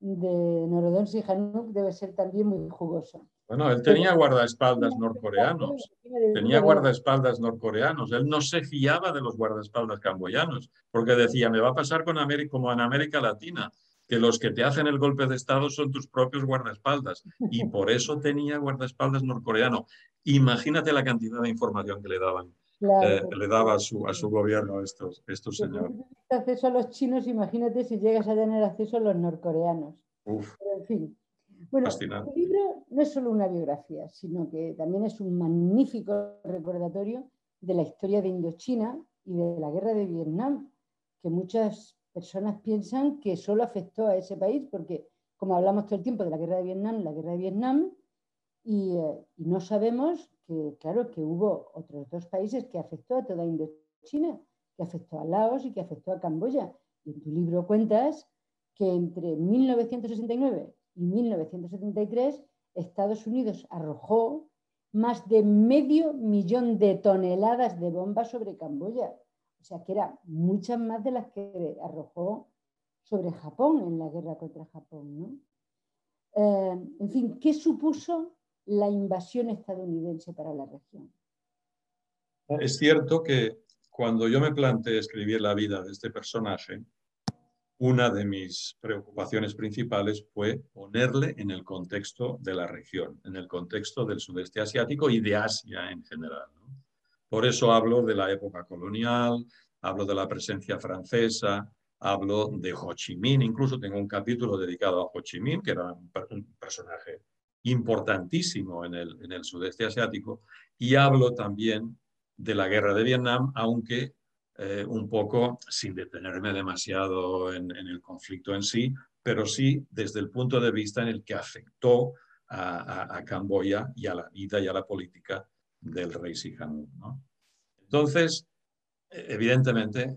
de Norodom Sihanouk debe ser también muy jugoso. Bueno, él tenía guardaespaldas norcoreanos, tenía guardaespaldas norcoreanos, él no se fiaba de los guardaespaldas camboyanos, porque decía, me va a pasar con América, como en América Latina, que los que te hacen el golpe de Estado son tus propios guardaespaldas, y por eso tenía guardaespaldas norcoreano. Imagínate la cantidad de información que le daban. Eh, le daba a su, a su gobierno estos, estos señores. Si acceso a los chinos, imagínate si llegas a tener acceso a los norcoreanos. Uf. en fin, bueno, el libro no es solo una biografía, sino que también es un magnífico recordatorio de la historia de Indochina y de la guerra de Vietnam, que muchas personas piensan que solo afectó a ese país, porque como hablamos todo el tiempo de la guerra de Vietnam, la guerra de Vietnam, y, eh, no sabemos que, claro, que hubo otros dos países que afectó a toda Indochina, que afectó a Laos y que afectó a Camboya. Y en tu libro cuentas que entre 1969 y 1973, Estados Unidos arrojó más de medio millón de toneladas de bombas sobre Camboya. O sea, que eran muchas más de las que arrojó sobre Japón en la guerra contra Japón. Eh, en fin, ¿qué supuso la invasión estadounidense para la región? Es cierto que cuando yo me planteé escribir la vida de este personaje, una de mis preocupaciones principales fue ponerle en el contexto de la región, en el contexto del sudeste asiático y de Asia en general. Por eso hablo de la época colonial, hablo de la presencia francesa, hablo de Ho Chi Minh, incluso tengo un capítulo dedicado a Ho Chi Minh, que era un, personaje importantísimo en el, en el sudeste asiático, y hablo también de la guerra de Vietnam, aunque eh, un poco sin detenerme demasiado en, el conflicto en sí, pero sí desde el punto de vista en el que afectó a, Camboya y a la vida y a la política del rey Sihanouk. Entonces, evidentemente, eh,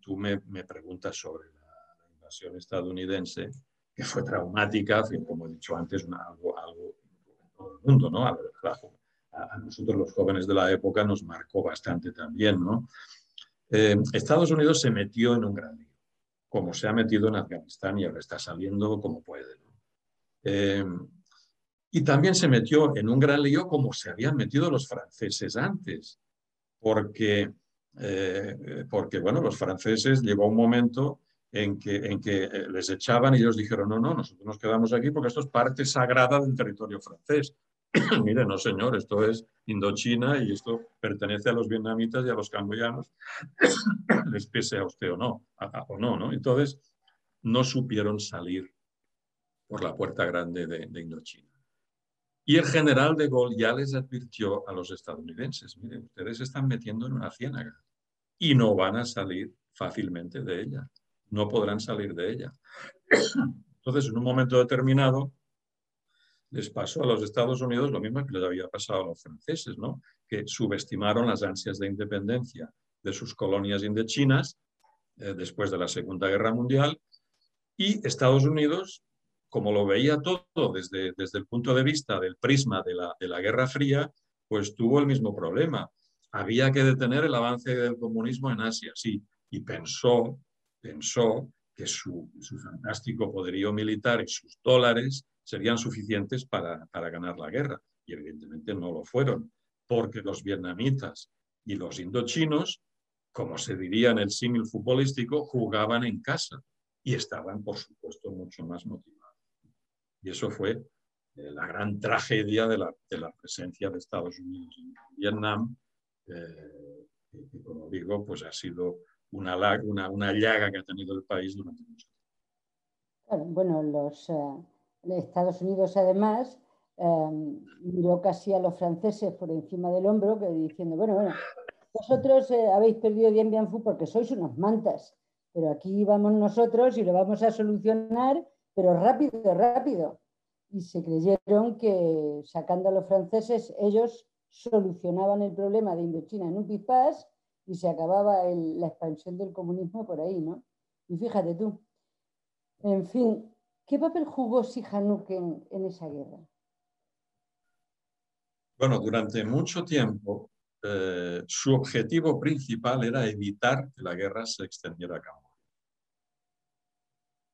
tú me, preguntas sobre la, invasión estadounidense, que fue traumática, como he dicho antes, algo, algo en todo el mundo, ¿no? A, a, nosotros los jóvenes de la época nos marcó bastante también, ¿no? Eh, Estados Unidos se metió en un gran lío, como se ha metido en Afganistán y ahora está saliendo como puede. Eh, y también se metió en un gran lío como se habían metido los franceses antes, porque, eh, porque bueno, los franceses llegó un momento en que, en que les echaban y ellos dijeron, no, no, nosotros nos quedamos aquí porque esto es parte sagrada del territorio francés. Mire, no señor, esto es Indochina y esto pertenece a los vietnamitas y a los camboyanos, les pese a usted o no, o no, ¿no? Entonces, no supieron salir por la puerta grande de, Indochina. Y el general de Gaulle ya les advirtió a los estadounidenses, miren, ustedes se están metiendo en una ciénaga y no van a salir fácilmente de ella, no podrán salir de ella. Entonces, en un momento determinado, les pasó a los Estados Unidos lo mismo que les había pasado a los franceses, ¿no? que subestimaron las ansias de independencia de sus colonias indochinas eh, después de la Segunda Guerra Mundial y Estados Unidos, como lo veía todo desde, el punto de vista del prisma de la, Guerra Fría, pues tuvo el mismo problema. Había que detener el avance del comunismo en Asia, sí, y pensó, pensó que su, su fantástico poderío militar y sus dólares serían suficientes para, ganar la guerra. Y evidentemente no lo fueron, porque los vietnamitas y los indochinos, como se diría en el símil futbolístico, jugaban en casa y estaban, por supuesto, mucho más motivados. Y eso fue eh, la gran tragedia de la, presencia de Estados Unidos en Vietnam, eh, que, como digo, pues ha sido una, una, llaga que ha tenido el país durante mucho tiempo. Bueno, los, eh, Estados Unidos además em, miró casi a los franceses por encima del hombro, diciendo, bueno, bueno, vosotros eh, habéis perdido Bien porque sois unos mantas, pero aquí vamos nosotros y lo vamos a solucionar, pero rápido, rápido. y se creyeron que sacando a los franceses ellos solucionaban el problema de Indochina en un pispás y se acababa la expansión del comunismo por ahí, ¿no? Y fíjate tú. En fin, ¿qué papel jugó Sihanouk en, en esa guerra? Bueno, durante mucho tiempo eh, su objetivo principal era evitar que la guerra se extendiera a Camboya.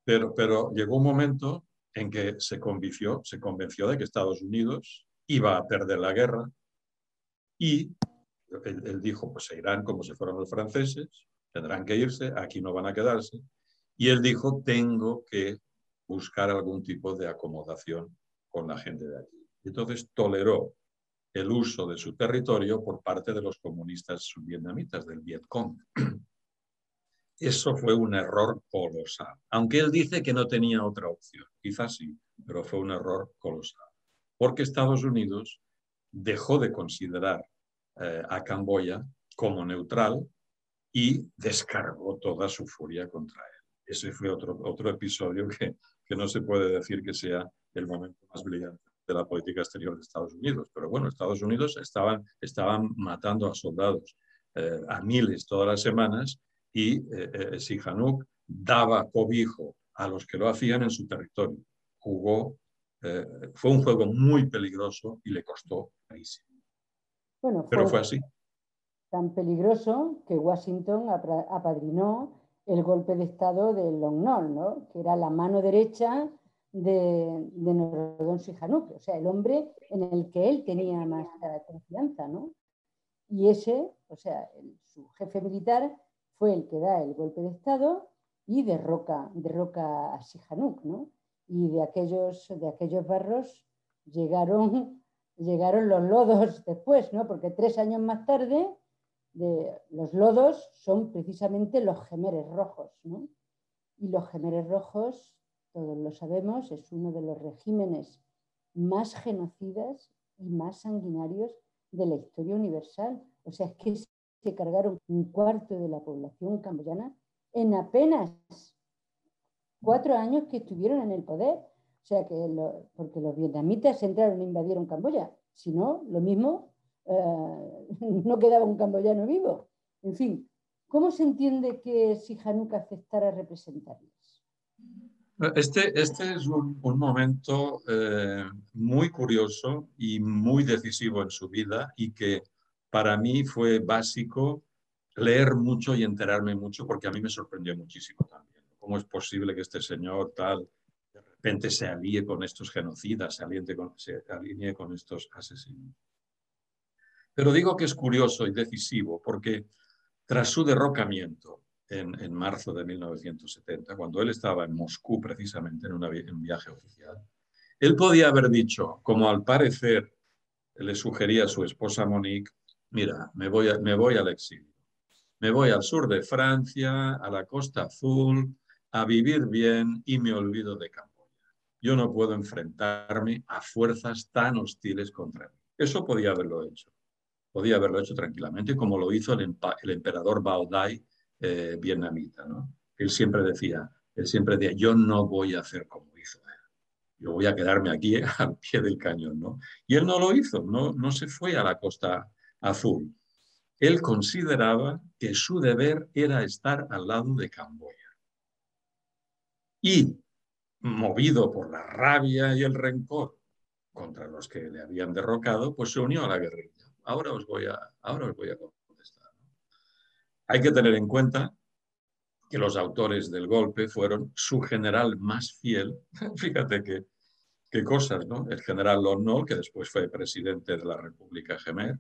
Pero, pero llegó un momento en que se convenció, se convenció de que Estados Unidos iba a perder la guerra y él, dijo, pues se irán como si fueran los franceses, tendrán que irse, aquí no van a quedarse. Y él dijo, tengo que buscar algún tipo de acomodación con la gente de aquí. Entonces toleró el uso de su territorio por parte de los comunistas vietnamitas del Vietcong. Eso fue un error colosal, aunque él dice que no tenía otra opción, quizás sí, pero fue un error colosal, porque Estados Unidos dejó de considerar eh, a Camboya como neutral y descargó toda su furia contra él. Ese fue otro, otro episodio que, que no se puede decir que sea el momento más brillante de la política exterior de Estados Unidos. Pero bueno, Estados Unidos estaban, estaban matando a soldados eh, a miles todas las semanas y eh, eh, Sihanouk daba cobijo a los que lo hacían en su territorio. Jugó, fue un juego muy peligroso y le costó carísimo. Bueno, Pero fue así. Tan peligroso que Washington apadrinó el golpe de Estado de Long Nol, ¿no? que era la mano derecha de, de Norodom Sihanouk, o sea, el hombre en el que él tenía más confianza, ¿no? Y ese, o sea, su jefe militar fue el que da el golpe de Estado y derroca, derroca a Sihanouk, ¿no? Y de aquellos, de aquellos barros llegaron, llegaron los lodos después, ¿no? Porque tres años más tarde de, los lodos son precisamente los gemeres rojos, ¿no? Y los gemeres rojos todos lo sabemos, es uno de los regímenes más genocidas y más sanguinarios de la historia universal. O sea, es que se cargaron un cuarto de la población camboyana en apenas cuatro años que estuvieron en el poder. O sea, que porque los vietnamitas entraron e invadieron Camboya. Si no, lo mismo, eh, no quedaba un camboyano vivo. En fin, ¿cómo se entiende que Sihanouk aceptara representarles? Este, este es un, momento eh, muy curioso y muy decisivo en su vida y que para mí fue básico leer mucho y enterarme mucho porque a mí me sorprendió muchísimo también. ¿Cómo es posible que este señor tal de repente se alíe con estos genocidas, se con, se alinee con estos asesinos? Pero digo que es curioso y decisivo porque tras su derrocamiento en, marzo de 1970, cuando él estaba en Moscú precisamente en, un viaje oficial, él podía haber dicho, como al parecer le sugería a su esposa Monique, mira, me voy, me voy al exilio, me voy al sur de Francia, a la Costa Azul, a vivir bien y me olvido de Camboya. Yo no puedo enfrentarme a fuerzas tan hostiles contra mí. Eso podía haberlo hecho. Podía haberlo hecho tranquilamente, como lo hizo el, el emperador Bao Dai eh, vietnamita. ¿no? Él siempre decía, él siempre decía, yo no voy a hacer como hizo él. Yo voy a quedarme aquí al pie del cañón. ¿no? Y él no lo hizo, no, no se fue a la costa azul. Él consideraba que su deber era estar al lado de Camboya. Y, movido por la rabia y el rencor contra los que le habían derrocado, pues se unió a la guerrilla. Ahora os voy a, ahora os voy a hay que tener en cuenta que los autores del golpe fueron su general más fiel. Fíjate qué, qué cosas, ¿no? El general Lon que después fue presidente de la República Gemer,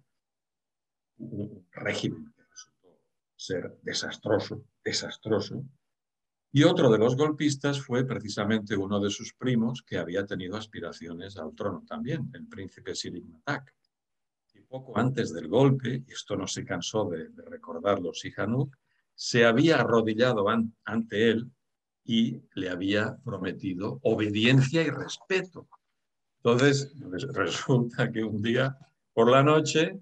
un régimen que resultó ser desastroso, desastroso. Y otro de los golpistas fue precisamente uno de sus primos que había tenido aspiraciones al trono también, el príncipe Sirik Matak poco antes del golpe, y esto no se cansó de, recordarlo Sihanouk, se había arrodillado ante él y le había prometido obediencia y respeto. Entonces, resulta que un día por la noche,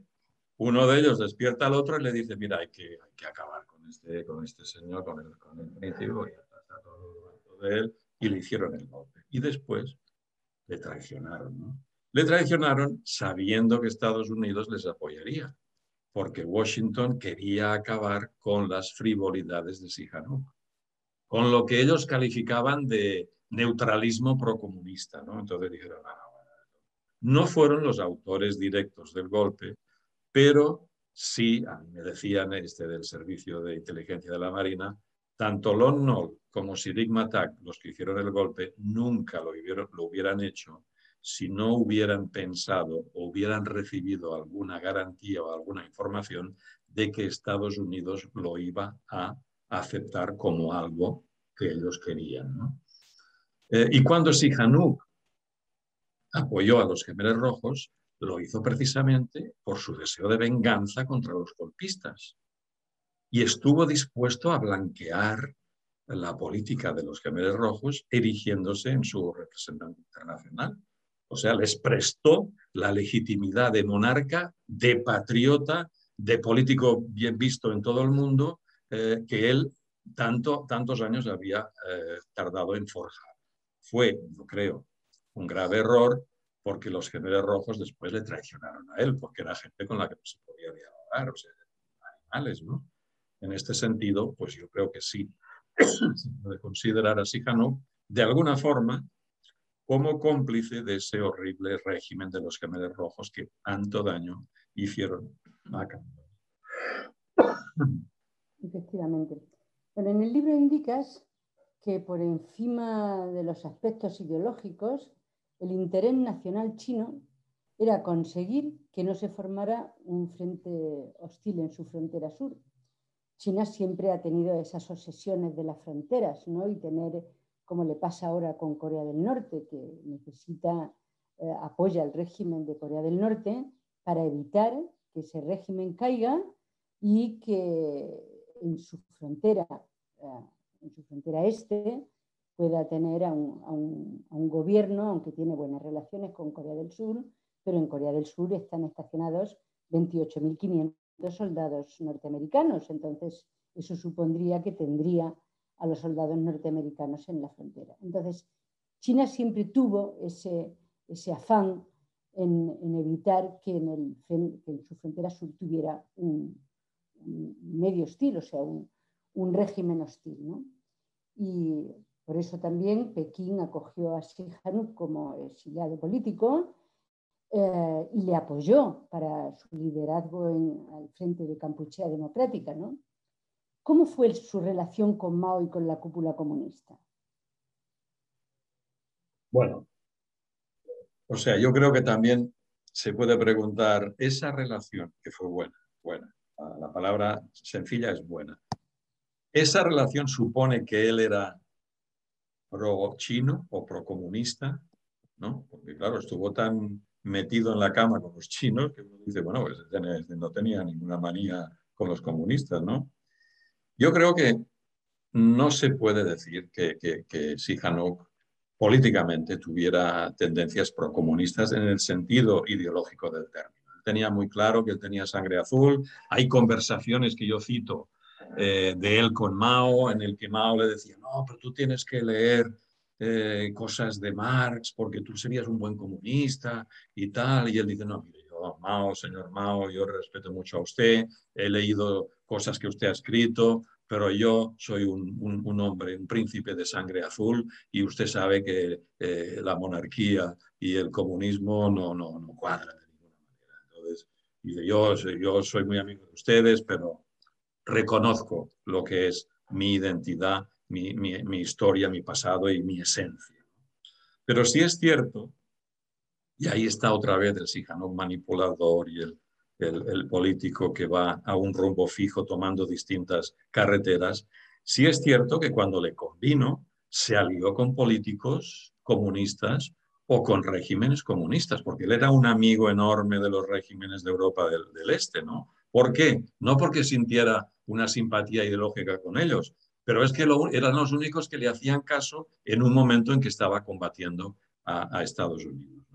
uno de ellos despierta al otro y le dice, mira, hay que, hay que acabar con este, con este señor, con el, con el príncipe, y está todo de él, y le hicieron el golpe. Y después le traicionaron. ¿no? Le traicionaron sabiendo que Estados Unidos les apoyaría, porque Washington quería acabar con las frivolidades de Sihanouk, con lo que ellos calificaban de neutralismo procomunista. ¿no? Entonces dijeron, no, no fueron los autores directos del golpe, pero sí, me decían este del Servicio de Inteligencia de la Marina, tanto Lon Nol como Sirik Matak, los que hicieron el golpe, nunca lo, lo hubieran hecho si no hubieran pensado o hubieran recibido alguna garantía o alguna información de que Estados Unidos lo iba a aceptar como algo que ellos querían. Eh, y cuando Sihanouk apoyó a los gemelos rojos, lo hizo precisamente por su deseo de venganza contra los golpistas y estuvo dispuesto a blanquear la política de los gemelos rojos erigiéndose en su representante internacional. O sea, les prestó la legitimidad de monarca, de patriota, de político bien visto en todo el mundo, eh, que él tanto, tantos años había eh, tardado en forjar. Fue, yo creo, un grave error porque los gemelos rojos después le traicionaron a él, porque era gente con la que no se podía dialogar, o sea, animales, ¿no? En este sentido, pues yo creo que sí, se puede considerar a Sihanouk de alguna forma como cómplice de ese horrible régimen de los gemelos rojos que tanto daño hicieron a Efectivamente. Bueno, en el libro indicas que por encima de los aspectos ideológicos, el interés nacional chino era conseguir que no se formara un frente hostil en su frontera sur, China siempre ha tenido esas obsesiones de las fronteras, ¿no? Y tener, como le pasa ahora con Corea del Norte, que necesita, eh, apoya el régimen de Corea del Norte para evitar que ese régimen caiga y que en su frontera, eh, en su frontera este, pueda tener a un, gobierno, aunque tiene buenas relaciones con Corea del Sur, pero en Corea del Sur están estacionados 28.500 soldados norteamericanos. Entonces, eso supondría que tendría a los soldados norteamericanos en la frontera. Entonces, China siempre tuvo ese, afán en, evitar que en, su frontera sur tuviera un, medio hostil, o sea, un, un régimen hostil. ¿no? Y por eso también Pekín acogió a Sihanouk como exiliado político eh, y le apoyó para su liderazgo en, al frente de Campuchea Democrática. ¿no? ¿Cómo fue su relación con Mao y con la cúpula comunista? Bueno, o sea, yo creo que también se puede preguntar esa relación que fue buena, buena. La palabra sencilla es buena. Esa relación supone que él era pro chino o pro comunista, ¿no? Porque claro, estuvo tan metido en la cama con los chinos, que uno dice, bueno, pues no tenía ninguna manía con los comunistas, ¿no? Yo creo que no se puede decir que, que, que Sihanouk políticamente tuviera tendencias procomunistas en el sentido ideológico del término. tenía muy claro que él tenía sangre azul. Hay conversaciones que yo cito eh, de él con Mao, en el que Mao le decía, no, pero tú tienes que leer eh, cosas de Marx porque tú serías un buen comunista y tal. Y él dice, no, mire, yo, Mao, señor Mao, yo respeto mucho a usted, he leído cosas que usted ha escrito, pero yo soy un, hombre, un príncipe de sangre azul y usted sabe que eh, la monarquía y el comunismo no, no, no cuadran de ninguna manera. Entonces, dice, yo, yo soy muy amigo de ustedes, pero reconozco lo que es mi identidad mi, historia, mi pasado y mi esencia. Pero sí es cierto, y ahí está otra vez el Sihanouk manipulador y el, el, político que va a un rumbo fijo tomando distintas carreteras, sí es cierto que cuando le convino se alió con políticos comunistas o con regímenes comunistas, porque él era un amigo enorme de los regímenes de Europa del, del Este, ¿no? ¿Por qué? No porque sintiera una simpatía ideológica con ellos, pero es que eran los únicos que le hacían caso en un momento en que estaba combatiendo a, Estados Unidos.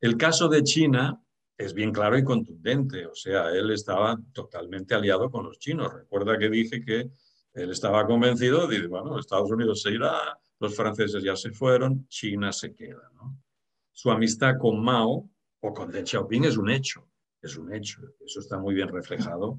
El caso de China es bien claro y contundente, o sea, él estaba totalmente aliado con los chinos. Recuerda que dije que él estaba convencido de, bueno, Estados Unidos se irá, los franceses ya se fueron, China se queda. su amistad con Mao o con Deng Xiaoping es un hecho, es un hecho. Eso está muy bien reflejado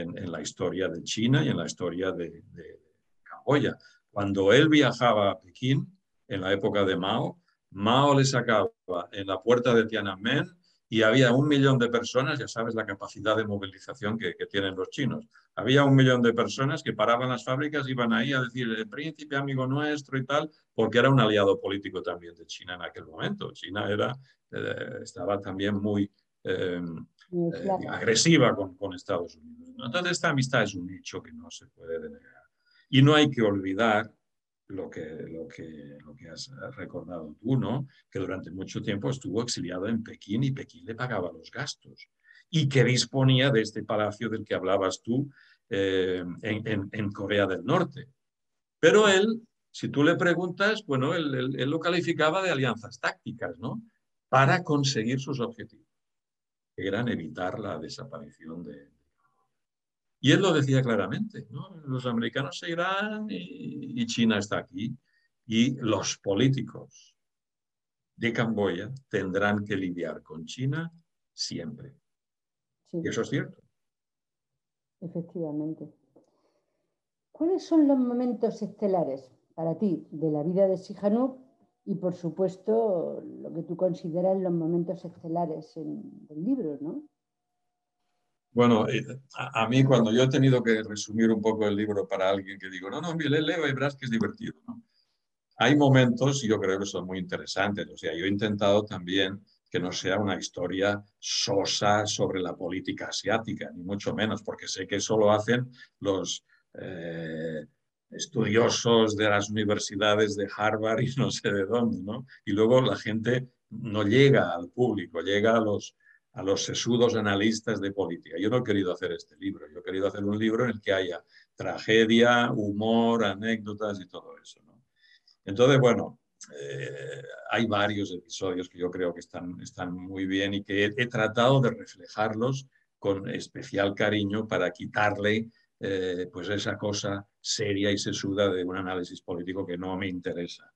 en, la historia de China y en la historia de, de Camboya. Cuando él viajaba a Pekín, en la época de Mao, Mao le sacaba en la puerta de Tiananmen y había un millón de personas, ya sabes la capacidad de movilización que, tienen los chinos. Había un millón de personas que paraban las fábricas, iban ahí a decir el príncipe amigo nuestro y tal, porque era un aliado político también de China en aquel momento. China era, eh, estaba también muy eh, eh, agresiva con, con, Estados Unidos. Entonces esta amistad es un hecho que no se puede denegar. Y no hay que olvidar lo que, lo que, lo que has recordado tú, ¿no? Que durante mucho tiempo estuvo exiliado en Pekín y Pekín le pagaba los gastos y que disponía de este palacio del que hablabas tú eh, en, en, Corea del Norte. Pero él, si tú le preguntas, bueno, él, él, lo calificaba de alianzas tácticas, ¿no? Para conseguir sus objetivos, eran evitar la desaparición de, y él lo decía claramente, ¿no? los americanos se irán y, China está aquí. Y los políticos de Camboya tendrán que lidiar con China siempre. Y eso es cierto. Efectivamente. ¿Cuáles son los momentos estelares para ti de la vida de Sihanouk y, por supuesto, lo que tú consideras los momentos estelares en, del libro, ¿no? Bueno, eh, a, mí cuando yo he tenido que resumir un poco el libro para alguien que digo, no, no, mire, leo y verás que es divertido. ¿no? Hay momentos, y yo creo que son muy interesantes, o sea, yo he intentado también que no sea una historia sosa sobre la política asiática, ni mucho menos, porque sé que eso lo hacen los eh, estudiosos de las universidades de Harvard y no sé de dónde, ¿no? Y luego la gente no llega al público, llega a los, a los sesudos analistas de política. Yo no he querido hacer este libro, yo he querido hacer un libro en el que haya tragedia, humor, anécdotas y todo eso. Entonces, bueno, eh, hay varios episodios que yo creo que están, están muy bien y que he, tratado de reflejarlos con especial cariño para quitarle eh, pues esa cosa seria y sesuda de un análisis político que no me interesa.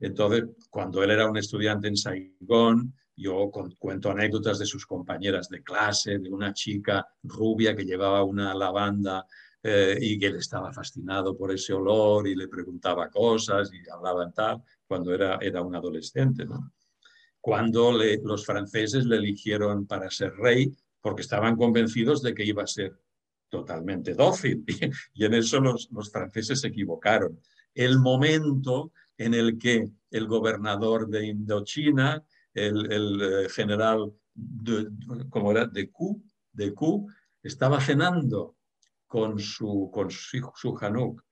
Entonces, cuando él era un estudiante en Saigón, yo cuento anécdotas de sus compañeras de clase, de una chica rubia que llevaba una lavanda eh, y que él estaba fascinado por ese olor y le preguntaba cosas y hablaba en tal, cuando era, era un adolescente. Cuando los franceses le eligieron para ser rey, porque estaban convencidos de que iba a ser totalmente dócil. Y en eso los, los franceses se equivocaron. El momento en el que el gobernador de Indochina el, eh, general, de, como era, de Q, de estaba cenando con su, con su, su Hanuk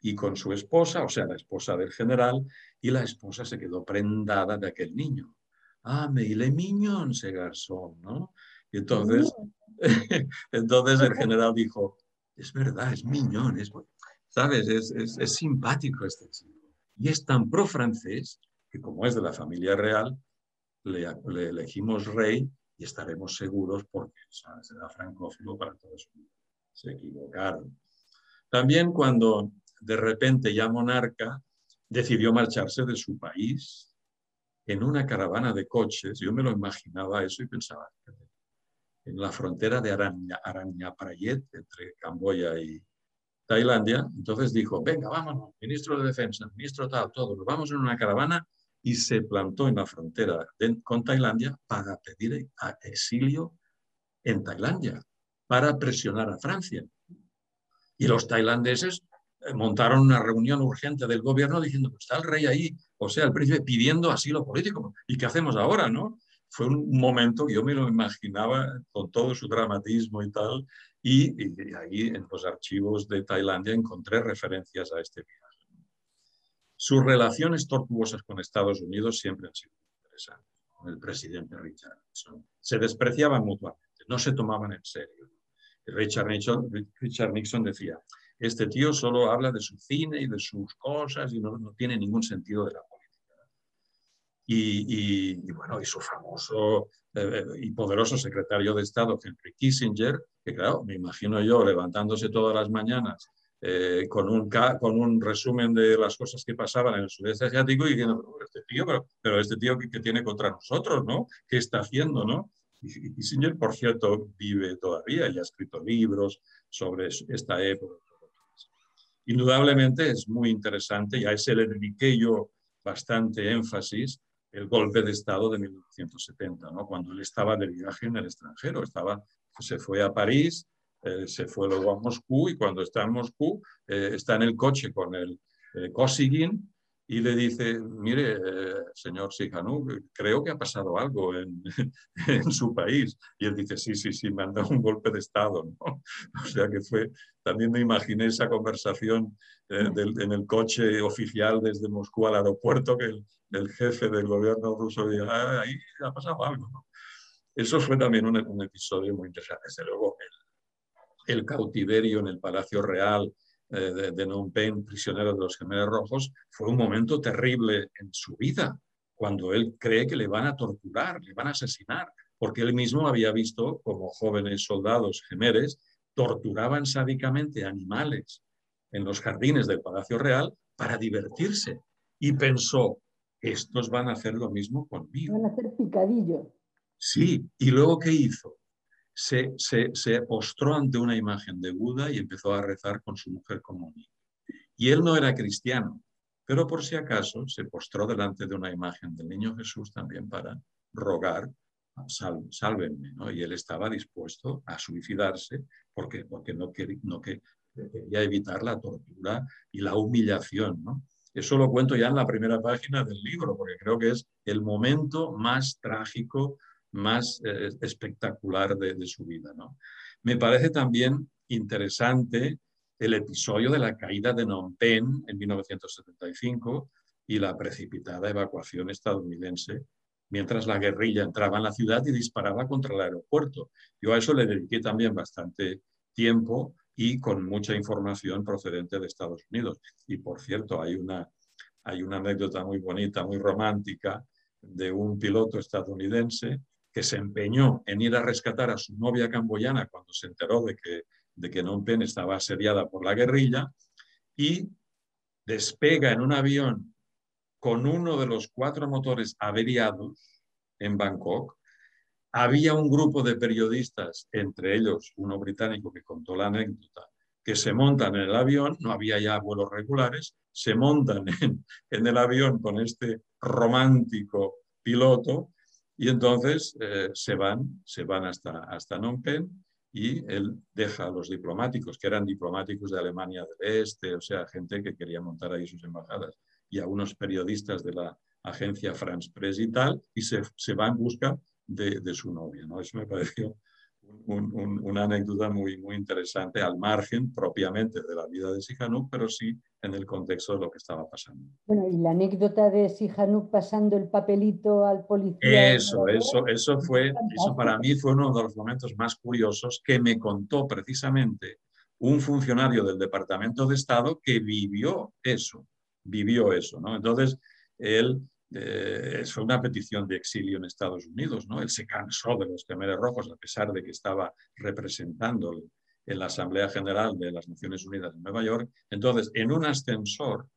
y con su esposa, o sea, la esposa del general, y la esposa se quedó prendada de aquel niño. Ah, me le miñón ese garzón, ¿no? Y entonces, entonces el general dijo, es verdad, es miñón, es, ¿sabes? Es, es, es simpático este chico. Y es tan pro-francés que como es de la familia real, le, elegimos rey y estaremos seguros porque será francófilo para todos. Se equivocaron. También cuando de repente ya monarca decidió marcharse de su país en una caravana de coches, yo me lo imaginaba eso y pensaba, en la frontera de Araña, Arañaprayet, entre Camboya y Tailandia, entonces dijo, venga, vámonos, ministro de Defensa, ministro tal, todos, vamos en una caravana y se plantó en la frontera con Tailandia para pedir exilio en Tailandia, para presionar a Francia. Y los tailandeses eh, montaron una reunión urgente del gobierno diciendo, pues está el rey ahí, o sea, el príncipe pidiendo asilo político. ¿Y qué hacemos ahora, no? Fue un momento que yo me lo imaginaba con todo su dramatismo y tal, y, y ahí en los archivos de Tailandia encontré referencias a este viaje. Sus relaciones tortuosas con Estados Unidos siempre han sido interesantes, con el presidente Richard Nixon. Se despreciaban mutuamente, no se tomaban en serio. Richard Nixon, Richard Nixon decía, este tío solo habla de su cine y de sus cosas y no, tiene ningún sentido de la. Y, bueno, y su famoso eh, y poderoso secretario de Estado, Henry Kissinger, que claro, me imagino yo levantándose todas las mañanas eh, con, un, con un resumen de las cosas que pasaban en el sudeste asiático y diciendo, este tío, pero, este tío que, tiene contra nosotros, ¿no? ¿Qué está haciendo, no? Y, y por cierto, vive todavía y ha escrito libros sobre esta época. Indudablemente es muy interesante y a ese le dediqué yo bastante énfasis el golpe de Estado de 1970, ¿no? cuando él estaba de viaje en el extranjero, estaba, se fue a París, eh, se fue luego a Moscú y cuando está en Moscú eh, está en el coche con el eh, y le dice, mire, eh, señor Sihanouk, creo que ha pasado algo en, en, su país. Y él dice, sí, sí, sí, me han dado un golpe de Estado. ¿no? O sea que fue, también me imaginé esa conversación eh, del, en el coche oficial desde Moscú al aeropuerto, que el, el jefe del gobierno ruso diga, ah, ahí ha pasado algo. ¿no? Eso fue también un, un, episodio muy interesante. Desde luego, el, el cautiverio en el Palacio Real, de, de Phnom Penh, prisionero de los Gemelos Rojos, fue un momento terrible en su vida, cuando él cree que le van a torturar, le van a asesinar, porque él mismo había visto como jóvenes soldados gemeres torturaban sádicamente animales en los jardines del Palacio Real para divertirse. Y pensó, estos van a hacer lo mismo conmigo. Van a hacer picadillo. Sí, y luego ¿qué hizo? Se, se, postró ante una imagen de Buda y empezó a rezar con su mujer como Y él no era cristiano, pero por si acaso se postró delante de una imagen del niño Jesús también para rogar, sal, sálvenme, ¿no? Y él estaba dispuesto a suicidarse porque, porque no, quería, no que, quería evitar la tortura y la humillación, ¿no? Eso lo cuento ya en la primera página del libro, porque creo que es el momento más trágico más eh, espectacular de, su vida. ¿no? Me parece también interesante el episodio de la caída de Phnom en 1975 y la precipitada evacuación estadounidense mientras la guerrilla entraba en la ciudad y disparaba contra el aeropuerto. Yo a eso le dediqué también bastante tiempo y con mucha información procedente de Estados Unidos. Y por cierto, hay una, hay una anécdota muy bonita, muy romántica, de un piloto estadounidense que se empeñó en ir a rescatar a su novia camboyana cuando se enteró de que, de que Phnom estaba asediada por la guerrilla y despega en un avión con uno de los cuatro motores averiados en Bangkok. Había un grupo de periodistas, entre ellos uno británico que contó la anécdota, que se montan en el avión, no había ya vuelos regulares, se montan en el avión con este romántico piloto y entonces eh, se van, se van hasta, hasta Phnom Penh y él deja a los diplomáticos, que eran diplomáticos de Alemania del Este, o sea, gente que quería montar ahí sus embajadas, y a unos periodistas de la agencia France Press y tal, y se, se va en busca de, de, su novia. ¿no? Eso me pareció una anécdota muy, muy interesante al margen propiamente de la vida de Sihanouk, pero sí en el contexto de lo que estaba pasando. Bueno, y la anécdota de Sihanouk pasando el papelito al policía. Eso, eso, eso fue, eso para mí fue uno de los momentos más curiosos que me contó precisamente un funcionario del Departamento de Estado que vivió eso, vivió eso, ¿no? Entonces, él eh, fue una petición de exilio en Estados Unidos. ¿no? Él se cansó de los temeres rojos a pesar de que estaba representando en la Asamblea General de las Naciones Unidas en Nueva York. Entonces, en un ascensor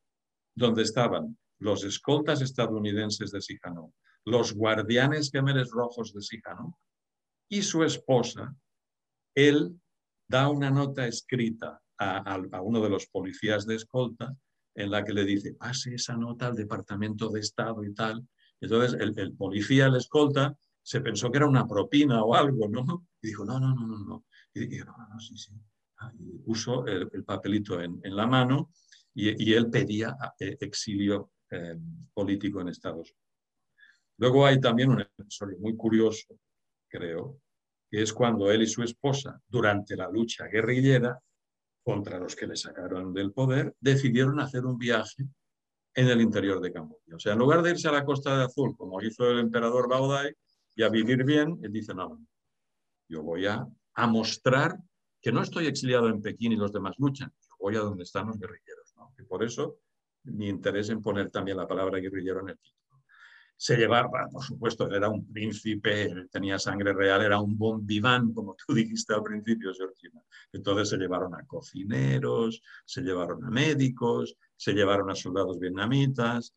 donde estaban los escoltas estadounidenses de Sihanouk, los guardianes gemeres rojos de Sihanouk y su esposa, él da una nota escrita a uno de los policías de escolta en la que le dice, pase esa nota al Departamento de Estado y tal. Entonces el, policía, el escolta, se pensó que era una propina o algo, ¿no? Y dijo, no, no, no, no, no. Y dijo, no, no, sí, sí. Ah, y puso el, papelito en, en, la mano y, y él pedía eh, exilio eh, político en Estados Unidos. Luego hay también un episodio muy curioso, creo, que es cuando él y su esposa, durante la lucha guerrillera, contra los que le sacaron del poder, decidieron hacer un viaje en el interior de Camboya. O sea, en lugar de irse a la Costa de Azul, como hizo el emperador Baodai, y a vivir bien, él dice, no, yo voy a, mostrar que no estoy exiliado en Pekín y los demás luchan, voy a donde están los guerrilleros. Y por eso mi interés en poner también la palabra guerrillero en el título. Se llevaba, por supuesto, era un príncipe, tenía sangre real, era un bon vivant, como tú dijiste al principio, Georgina. Entonces se llevaron a cocineros, se llevaron a médicos, se llevaron a soldados vietnamitas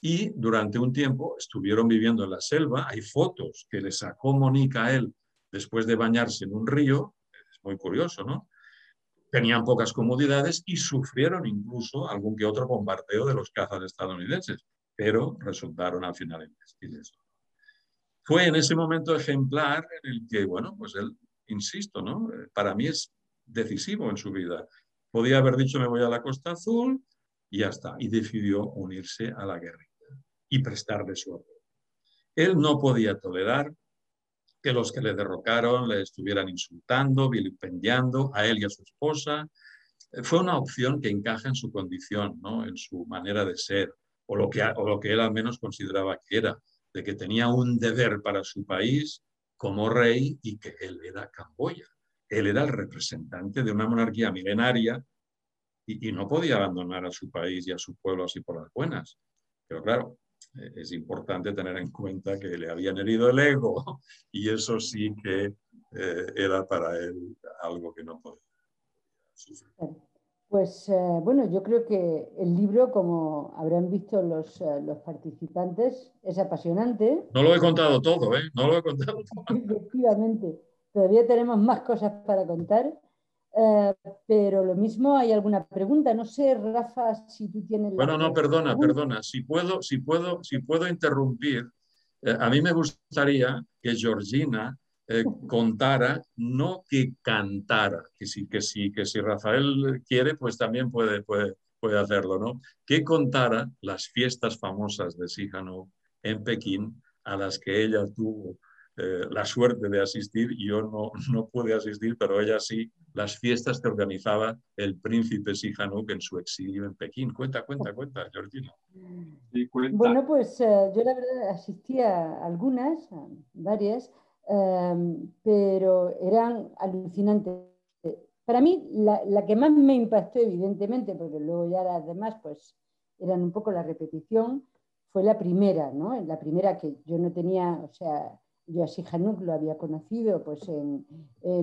y durante un tiempo estuvieron viviendo en la selva. Hay fotos que le sacó Mónica a él después de bañarse en un río, es muy curioso, ¿no? Tenían pocas comodidades y sufrieron incluso algún que otro bombardeo de los cazas estadounidenses pero resultaron al final imbéciles. Fue en ese momento ejemplar en el que, bueno, pues él, insisto, ¿no? Para mí es decisivo en su vida. Podía haber dicho me voy a la Costa Azul y ya está. Y decidió unirse a la guerrilla y prestarle su apoyo. Él no podía tolerar que los que le derrocaron le estuvieran insultando, vilipendiando a él y a su esposa. Fue una opción que encaja en su condición, ¿no? en su manera de ser, o lo, que, o lo que él al menos consideraba que era, de que tenía un deber para su país como rey y que él era Camboya. Él era el representante de una monarquía milenaria y, no podía abandonar a su país y a su pueblo así por las buenas. Pero claro, eh, es importante tener en cuenta que le habían herido el ego y eso sí que eh, era para él algo que no podía sufrir. Pues eh, bueno, yo creo que el libro, como habrán visto los, eh, los, participantes, es apasionante. No lo he contado todo, ¿eh? No lo he contado todo. Efectivamente, todavía tenemos más cosas para contar, eh, pero lo mismo hay alguna pregunta. No sé, Rafa, si tú tienes... Bueno, no, perdona, perdona. Si puedo, si puedo, si puedo interrumpir, a mí me gustaría que Georgina eh, contara, no que cantara, que si, que, si, que si Rafael quiere, pues también puede, puede, puede hacerlo, ¿no? Que contara las fiestas famosas de Sihanouk en Pekín, a las que ella tuvo eh, la suerte de asistir, yo no, no pude asistir, pero ella sí, las fiestas que organizaba el príncipe Sihanouk en su exilio en Pekín. Cuenta, cuenta, cuenta, Georgina. Bueno, pues eh, yo la verdad asistí a algunas, varias, Em, pero eran alucinantes. Para mí, la, que más me impactó, evidentemente, porque luego ya las demás pues eran un poco la repetición, fue la primera, ¿no? La primera que yo no tenía, o sea, yo a Sihanuk lo había conocido pues en,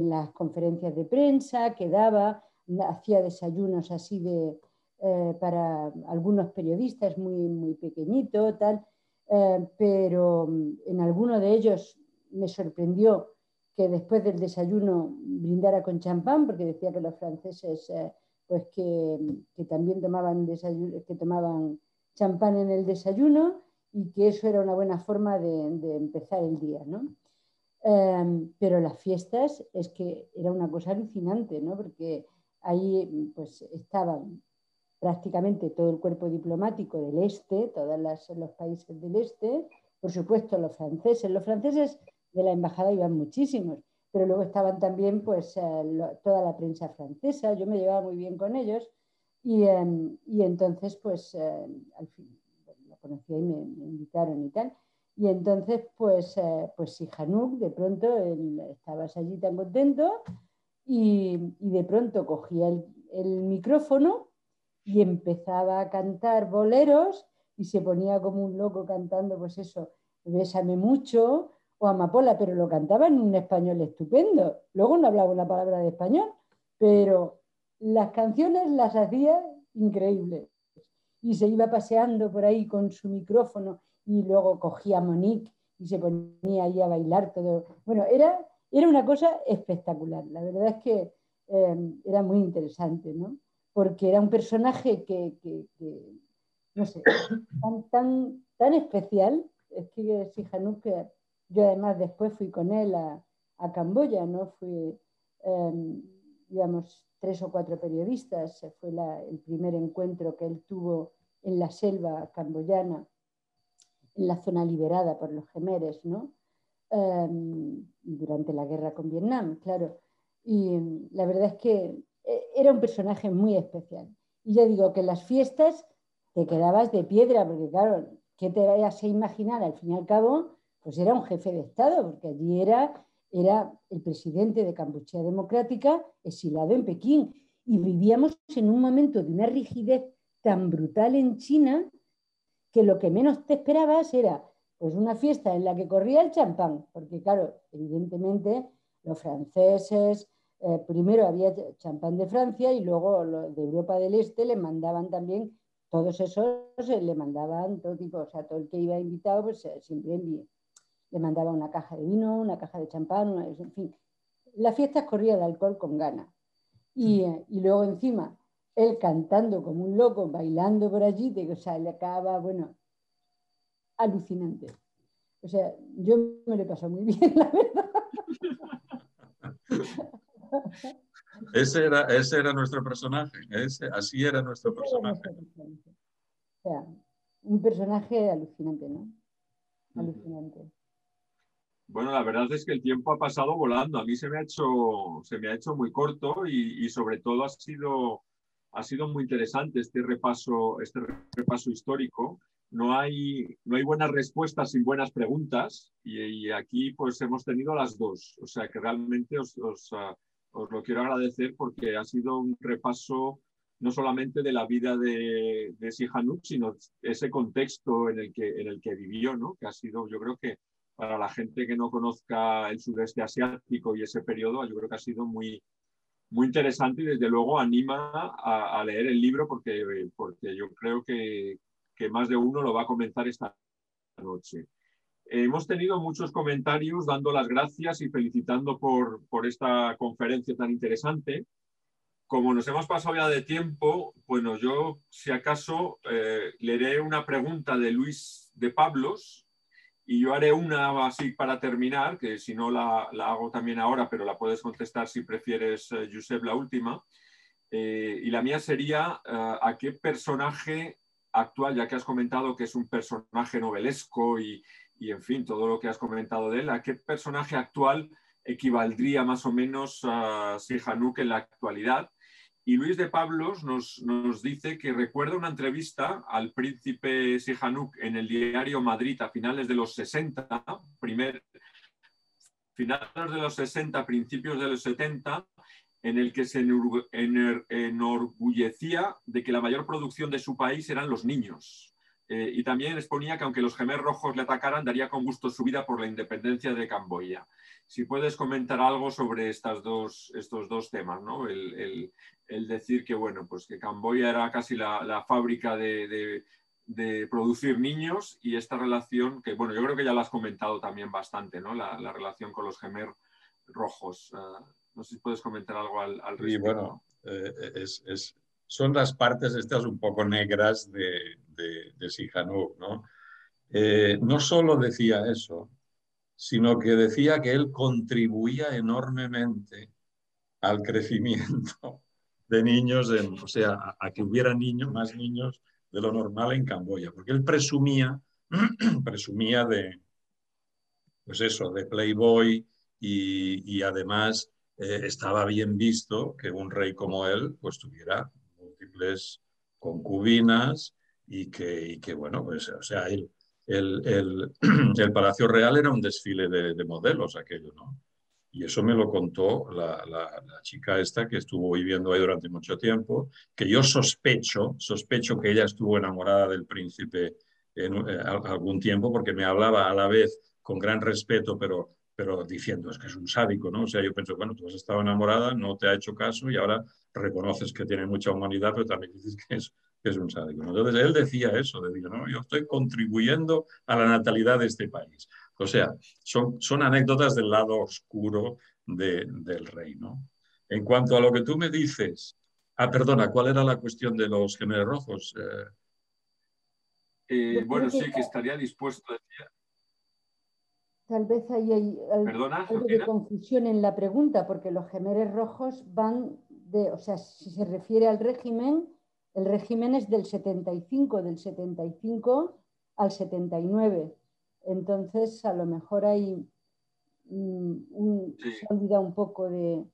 las conferencias de prensa que daba, hacía desayunos así de, eh, para algunos periodistas muy, muy pequeñito, tal, eh, pero en alguno de ellos me sorprendió que después del desayuno brindara con champán, porque decía que los franceses eh, pues que, también tomaban, que tomaban champán en el desayuno y que eso era una buena forma de, empezar el día. ¿no? Em, pero las fiestas es que era una cosa alucinante, ¿no? porque ahí pues estaban prácticamente todo el cuerpo diplomático del este, todos los países del este, por supuesto los franceses. Los franceses de la embajada iban muchísimos, pero luego estaban también pues eh, toda la prensa francesa, yo me llevaba muy bien con ellos y, em, y entonces pues eh, al fin lo conocí y me, invitaron y tal. Y entonces, pues, eh, pues si Hanuk, de pronto estabas allí tan contento y, y de pronto cogía el, el, micrófono y empezaba a cantar boleros y se ponía como un loco cantando, pues eso, bésame mucho, o amapola, pero lo cantaba en un español estupendo. Luego no hablaba una palabra de español, pero las canciones las hacía increíbles. Y se iba paseando por ahí con su micrófono y luego cogía a Monique y se ponía ahí a bailar todo. Bueno, era, era una cosa espectacular. La verdad es que eh, era muy interesante, ¿no? Porque era un personaje que, no sé, tan, tan, tan especial. Es que Sihanouk yo además después fui con él a, Camboya, ¿no? Fui, em, digamos, tres o cuatro periodistas. Fue el primer encuentro que él tuvo en la selva camboyana, en la zona liberada por los gemeres, ¿no? Em, durante la guerra con Vietnam, claro. Y la verdad es que e, era un personaje muy especial. Y ya digo que en las fiestas te quedabas de piedra, porque claro, ¿qué te vayas a imaginar? Al fin y al cabo, pues era un jefe de Estado, porque allí era, era el presidente de Camboya Democrática exilado en Pekín. Y vivíamos en un momento de una rigidez tan brutal en China que lo que menos te esperabas era Pues una fiesta en la que corría el champán, porque claro, evidentemente los franceses, eh, primero había champán de Francia y luego de Europa del Este le mandaban también, todos esos le mandaban todo tipo, o sea, todo el que iba invitado, pues eh, siempre le mandaba una caja de vino, una caja de champán, en fin. La fiesta corría de alcohol con ganas. Y, eh, y, luego encima, él cantando como un loco, bailando por allí, de, o sea, le acaba, bueno, alucinante. O sea, yo me lo he pasado muy bien, la verdad. Ese era, ese era nuestro personaje, ese, así era nuestro personaje. O sea, un personaje alucinante, ¿no? Alucinante. Bueno, la verdad es que el tiempo ha pasado volando. A mí se me ha hecho, se me ha hecho muy corto y, y sobre todo ha sido, ha sido muy interesante este repaso, este repaso histórico no hay, no hay buenas respuestas sin buenas preguntas y, aquí pues hemos tenido las dos. O sea que realmente os, ah, os, lo quiero agradecer porque ha sido un repaso no solamente de la vida de, de Sihanouk, sino ese contexto en el, que, en el que vivió, ¿no? que ha sido, yo creo que para la gente que no conozca el sudeste asiático y ese periodo, yo creo que ha sido muy, muy interesante y desde luego anima a, leer el libro porque, porque yo creo que, que más de uno lo va a comenzar esta noche. hemos tenido muchos comentarios dando las gracias y felicitando por, por esta conferencia tan interesante. Como nos hemos pasado ya de tiempo, bueno, yo si acaso eh, leeré una pregunta de Luis de Pablos y yo haré una así para terminar, que si no la, la hago también ahora, pero la puedes contestar si prefieres, eh, Josep, la última. Eh, y la mía sería, ¿a qué personaje actual, ya que has comentado que es un personaje novelesco y, en fin, todo lo que has comentado de él, ¿a qué personaje actual equivaldría más o menos a Sihanouk en la actualidad? Y Luis de Pablos nos, dice que recuerda una entrevista al príncipe Sihanouk en el diario Madrid a finales de los 60, primer, finales de los 60, principios de los 70, en el que se enorgullecía de que la mayor producción de su país eran los niños. Eh, y también exponía que aunque los gemelos rojos le atacaran, daría con gusto su vida por la independencia de Camboya. Si puedes comentar algo sobre estas dos, estos dos temas, ¿no? el, decir que, bueno, pues que Camboya era casi la, fábrica de, producir niños y esta relación, que bueno, yo creo que ya lo has comentado también bastante, ¿no? la, relación con los gemelos rojos. Ah, no sé si puedes comentar algo al, respecto. Y bueno, eh, es, son las partes estas un poco negras de, de, de Sihanouk, ¿no? Eh, no solo decía eso, sino que decía que él contribuía enormemente al crecimiento de niños, en, o sea, a, que hubiera niños, más niños de lo normal en Camboya, porque él presumía, presumía de, pues eso, de playboy y, y además eh, estaba bien visto que un rey como él pues tuviera múltiples concubinas y que, que bueno, pues o sea, el, el, el, Palacio Real era un desfile de, modelos aquello, ¿no? Y eso me lo contó la, la, chica esta que estuvo viviendo ahí durante mucho tiempo, que yo sospecho, sospecho que ella estuvo enamorada del príncipe en eh, algún tiempo porque me hablaba a la vez con gran respeto, pero pero diciendo es que es un sádico, ¿no? O sea, yo pienso, bueno, tú has estado enamorada, no te ha hecho caso y ahora reconoces que tiene mucha humanidad, pero también dices que es, que es un sádico. Entonces él decía eso, decía, no, yo estoy contribuyendo a la natalidad de este país. O sea, son, son anécdotas del lado oscuro de, del reino. En cuanto a lo que tú me dices, ah, perdona, ¿cuál era la cuestión de los gemelos rojos? Eh, eh, bueno, sí, que estaría dispuesto, decía, Tal vez hay, algo de confusión en la pregunta, porque los gemeres rojos van de, o sea, si se refiere al régimen, el régimen es del 75, del 75 al 79. Entonces, a lo mejor hay mm, un, se ha olvidado un poco de,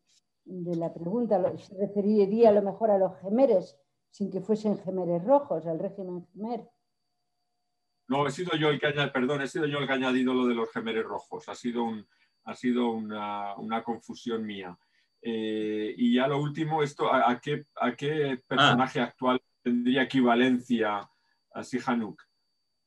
de, la pregunta. Se referiría a lo mejor a los gemeres, sin que fuesen gemeres rojos, al régimen gemer. No, he sido yo el que añadido, perdón, he sido yo el que ha añadido lo de los gemeres rojos. Ha sido, un, ha sido una, una confusión mía. Eh, y ya lo último, esto, ¿a, qué, a qué personaje ah. actual tendría equivalencia a Sihanouk?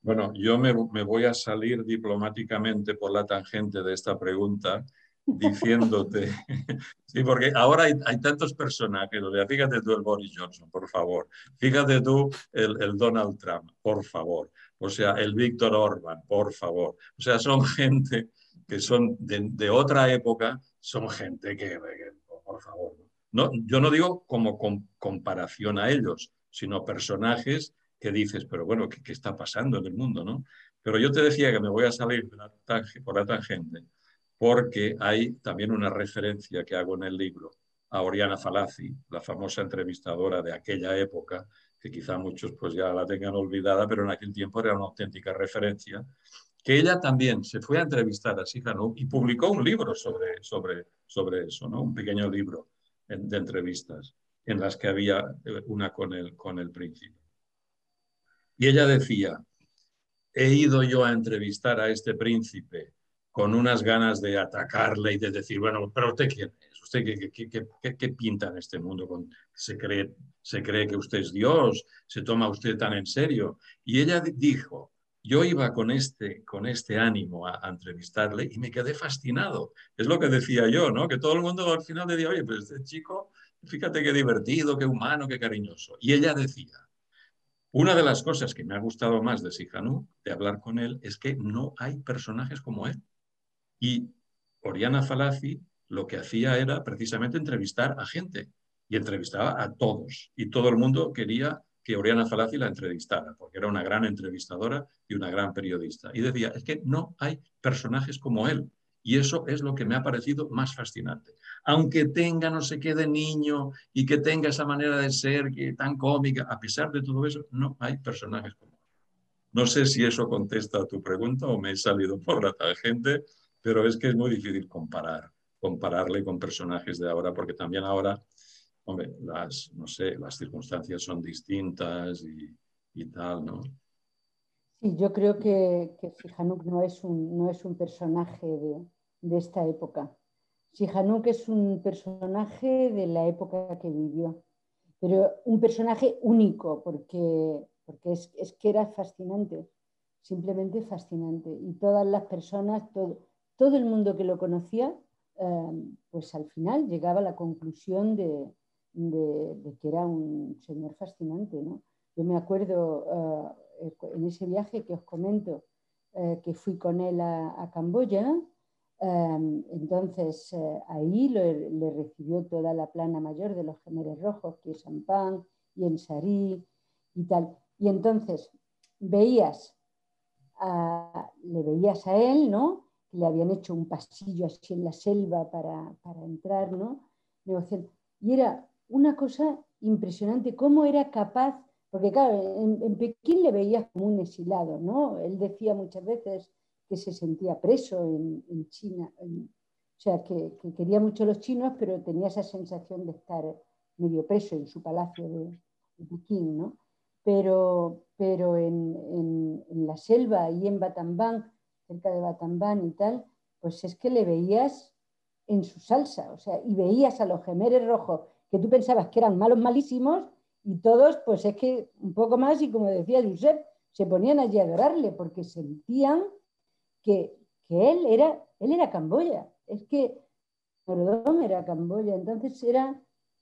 Bueno, yo me, voy a salir diplomáticamente por la tangente de esta pregunta diciéndote, sí, porque ahora hay, tantos personajes, o sea, fíjate tú el Boris Johnson, por favor, fíjate tú el, Donald Trump, por favor, o sea, el Víctor Orban, por favor, o sea, son gente que son de, otra época, son gente que, por favor, no, yo no digo como comparación a ellos, sino personajes que dices, pero bueno, ¿qué, está pasando en el mundo? ¿no? Pero yo te decía que me voy a salir por la tangente porque hay también una referencia que hago en el libro a Oriana Falazzi, la famosa entrevistadora de aquella época, que quizá muchos pues ya la tengan olvidada, pero en aquel tiempo era una auténtica referencia, que ella también se fue a entrevistar a Sihanouk y publicó un libro sobre, sobre, sobre eso, ¿no? un pequeño libro de entrevistas en las que había eh, una con el, con el príncipe. Y ella decía, he ido yo a entrevistar a este príncipe con unas ganas de atacarle y de decir, bueno, pero usted quién es, usted qué, qué, pinta en este mundo, ¿Se, cree, se cree que usted es Dios, se toma usted tan en serio. Y ella dijo, yo iba con este, con este ánimo a, entrevistarle y me quedé fascinado. Es lo que decía yo, ¿no? Que todo el mundo al final decía, oye, pues este chico, fíjate qué divertido, qué humano, qué cariñoso. Y ella decía, una de las cosas que me ha gustado más de Sihanouk, de hablar con él, es que no hay personajes como él. Y Oriana Falaci lo que hacía era precisamente entrevistar a gente y entrevistaba a todos. Y todo el mundo quería que Oriana Falaci la entrevistara, porque era una gran entrevistadora y una gran periodista. Y decía, es que no hay personajes como él. Y eso es lo que me ha parecido más fascinante. Aunque tenga no sé qué de niño y que tenga esa manera de ser que, tan cómica, a pesar de todo eso, no hay personajes como él. No sé si eso contesta a tu pregunta o me he salido por la tangente, pero es que es muy difícil comparar, compararle con personajes de ahora, porque también ahora, hombre, las, no sé, las circunstancias son distintas y, y tal, ¿no? Sí, yo creo que, que Sihanouk no es un, no es un personaje de, de esta época. Sihanouk es un personaje de la época que vivió, pero un personaje único, porque, porque es, es que era fascinante, simplemente fascinante. Y todas las personas, todo, todo el mundo que lo conocía, eh, pues al final llegaba a la conclusión de, de, que era un señor fascinante. ¿no? Yo me acuerdo eh, en ese viaje que os comento, eh, que fui con él a, Camboya, entonces ahí le recibió toda la plana mayor de los Gemeres Rojos, que es Ampán y en Sarí y tal. Y entonces veías, le veías a él, ¿no? le habían hecho un pasillo así en la selva para, entrar, ¿no? Y era una cosa impresionante, cómo era capaz, porque claro, en, Pekín le veías como un exilado, ¿no? Él decía muchas veces que se sentía preso en, China, o sea, que, quería mucho a los chinos, pero tenía esa sensación de estar medio preso en su palacio de, Pekín, ¿no? Pero, pero en, en, la selva y en Battambang, cerca de Batambán y tal, pues es que le veías en su salsa, o sea, y veías a los gemeres rojos que tú pensabas que eran malos malísimos y todos, pues es que un poco más, y como decía Josep, se ponían allí a adorarle porque sentían que, él, era, él era Camboya, es que Norodom era Camboya, entonces era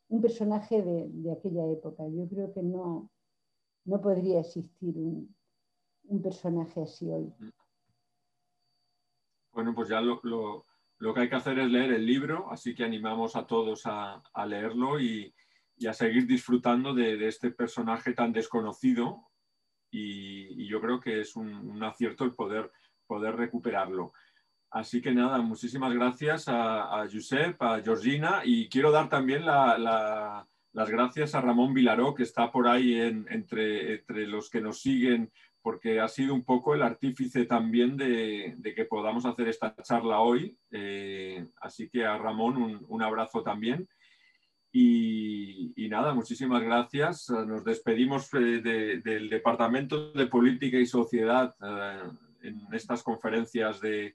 un personaje de, aquella época. Yo creo que no, no podría existir un, un personaje así hoy. Bueno, pues ya lo, que hay que hacer es leer el libro, así que animamos a todos a, leerlo y, a seguir disfrutando de, este personaje tan desconocido y, yo creo que es un, acierto el poder, poder recuperarlo. Así que nada, muchísimas gracias a, a Josep, a Georgina y quiero dar también las gracias a Ramón Vilaró, que está por ahí entre, entre los que nos siguen porque ha sido un poco el artífice también de, que podamos hacer esta charla hoy. Eh, así que a Ramón un, abrazo también. Y, nada, muchísimas gracias. Nos despedimos eh, del Departamento de Política y Sociedad eh, en estas conferencias de,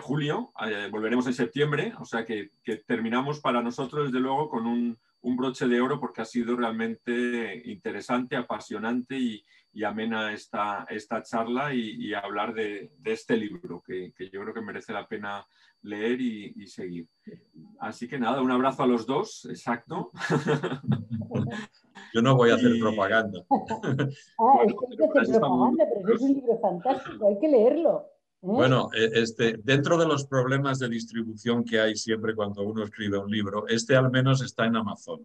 julio. volveremos en septiembre, o sea que, terminamos para nosotros, desde luego, con un, un broche de oro porque ha sido realmente interesante, apasionante y, amena esta, esta charla y, hablar de, este libro que, yo creo que merece la pena leer y, seguir. Así que nada, un abrazo a los dos, exacto. Yo no voy a hacer propaganda. ah, es que hay que hacer propaganda, pero es un libro fantástico, hay que leerlo. ¿Eh? Bueno, e, este, dentro de los problemas de distribución que hay siempre cuando uno escribe un libro, este al menos está en Amazon.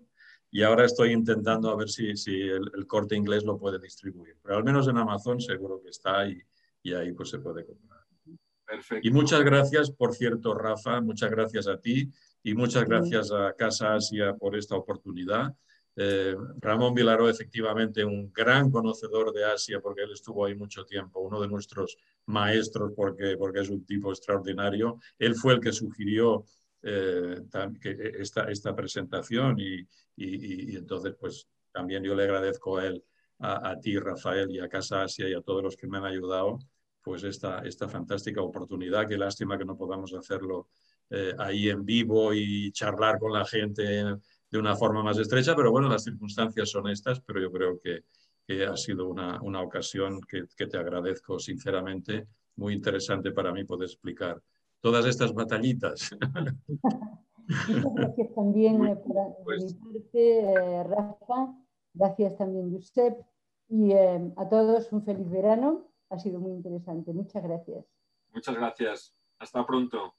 Y ahora estoy intentando a ver si, si el, corte inglés lo puede distribuir. Pero al menos en Amazon seguro que está y, y ahí pues se puede comprar. Perfecto. Y muchas gracias, por cierto, Rafa, muchas gracias a ti y muchas gracias a Casa Asia por esta oportunidad. Eh, Ramón Vilaró, efectivamente, un gran conocedor de Asia, porque él estuvo ahí mucho tiempo, uno de nuestros maestros, porque, porque es un tipo extraordinario. Él fue el que sugirió eh, que esta, esta presentación y, y, entonces, pues también yo le agradezco a él, a, ti, Rafael, y a Casa Asia y a todos los que me han ayudado, pues esta, esta fantástica oportunidad. Qué lástima que no podamos hacerlo eh, ahí en vivo y charlar con la gente de una forma más estrecha, pero bueno, las circunstancias son estas, pero yo creo que, ha sido una, una ocasión que, que, te agradezco sinceramente, muy interesante para mí poder explicar todas estas batallitas. Muchas gracias también eh, por pues mi parte, eh, Rafa, gracias también, Josep, y eh, a todos un feliz verano. Ha sido muy interesante. Muchas gracias. Muchas gracias. Hasta pronto.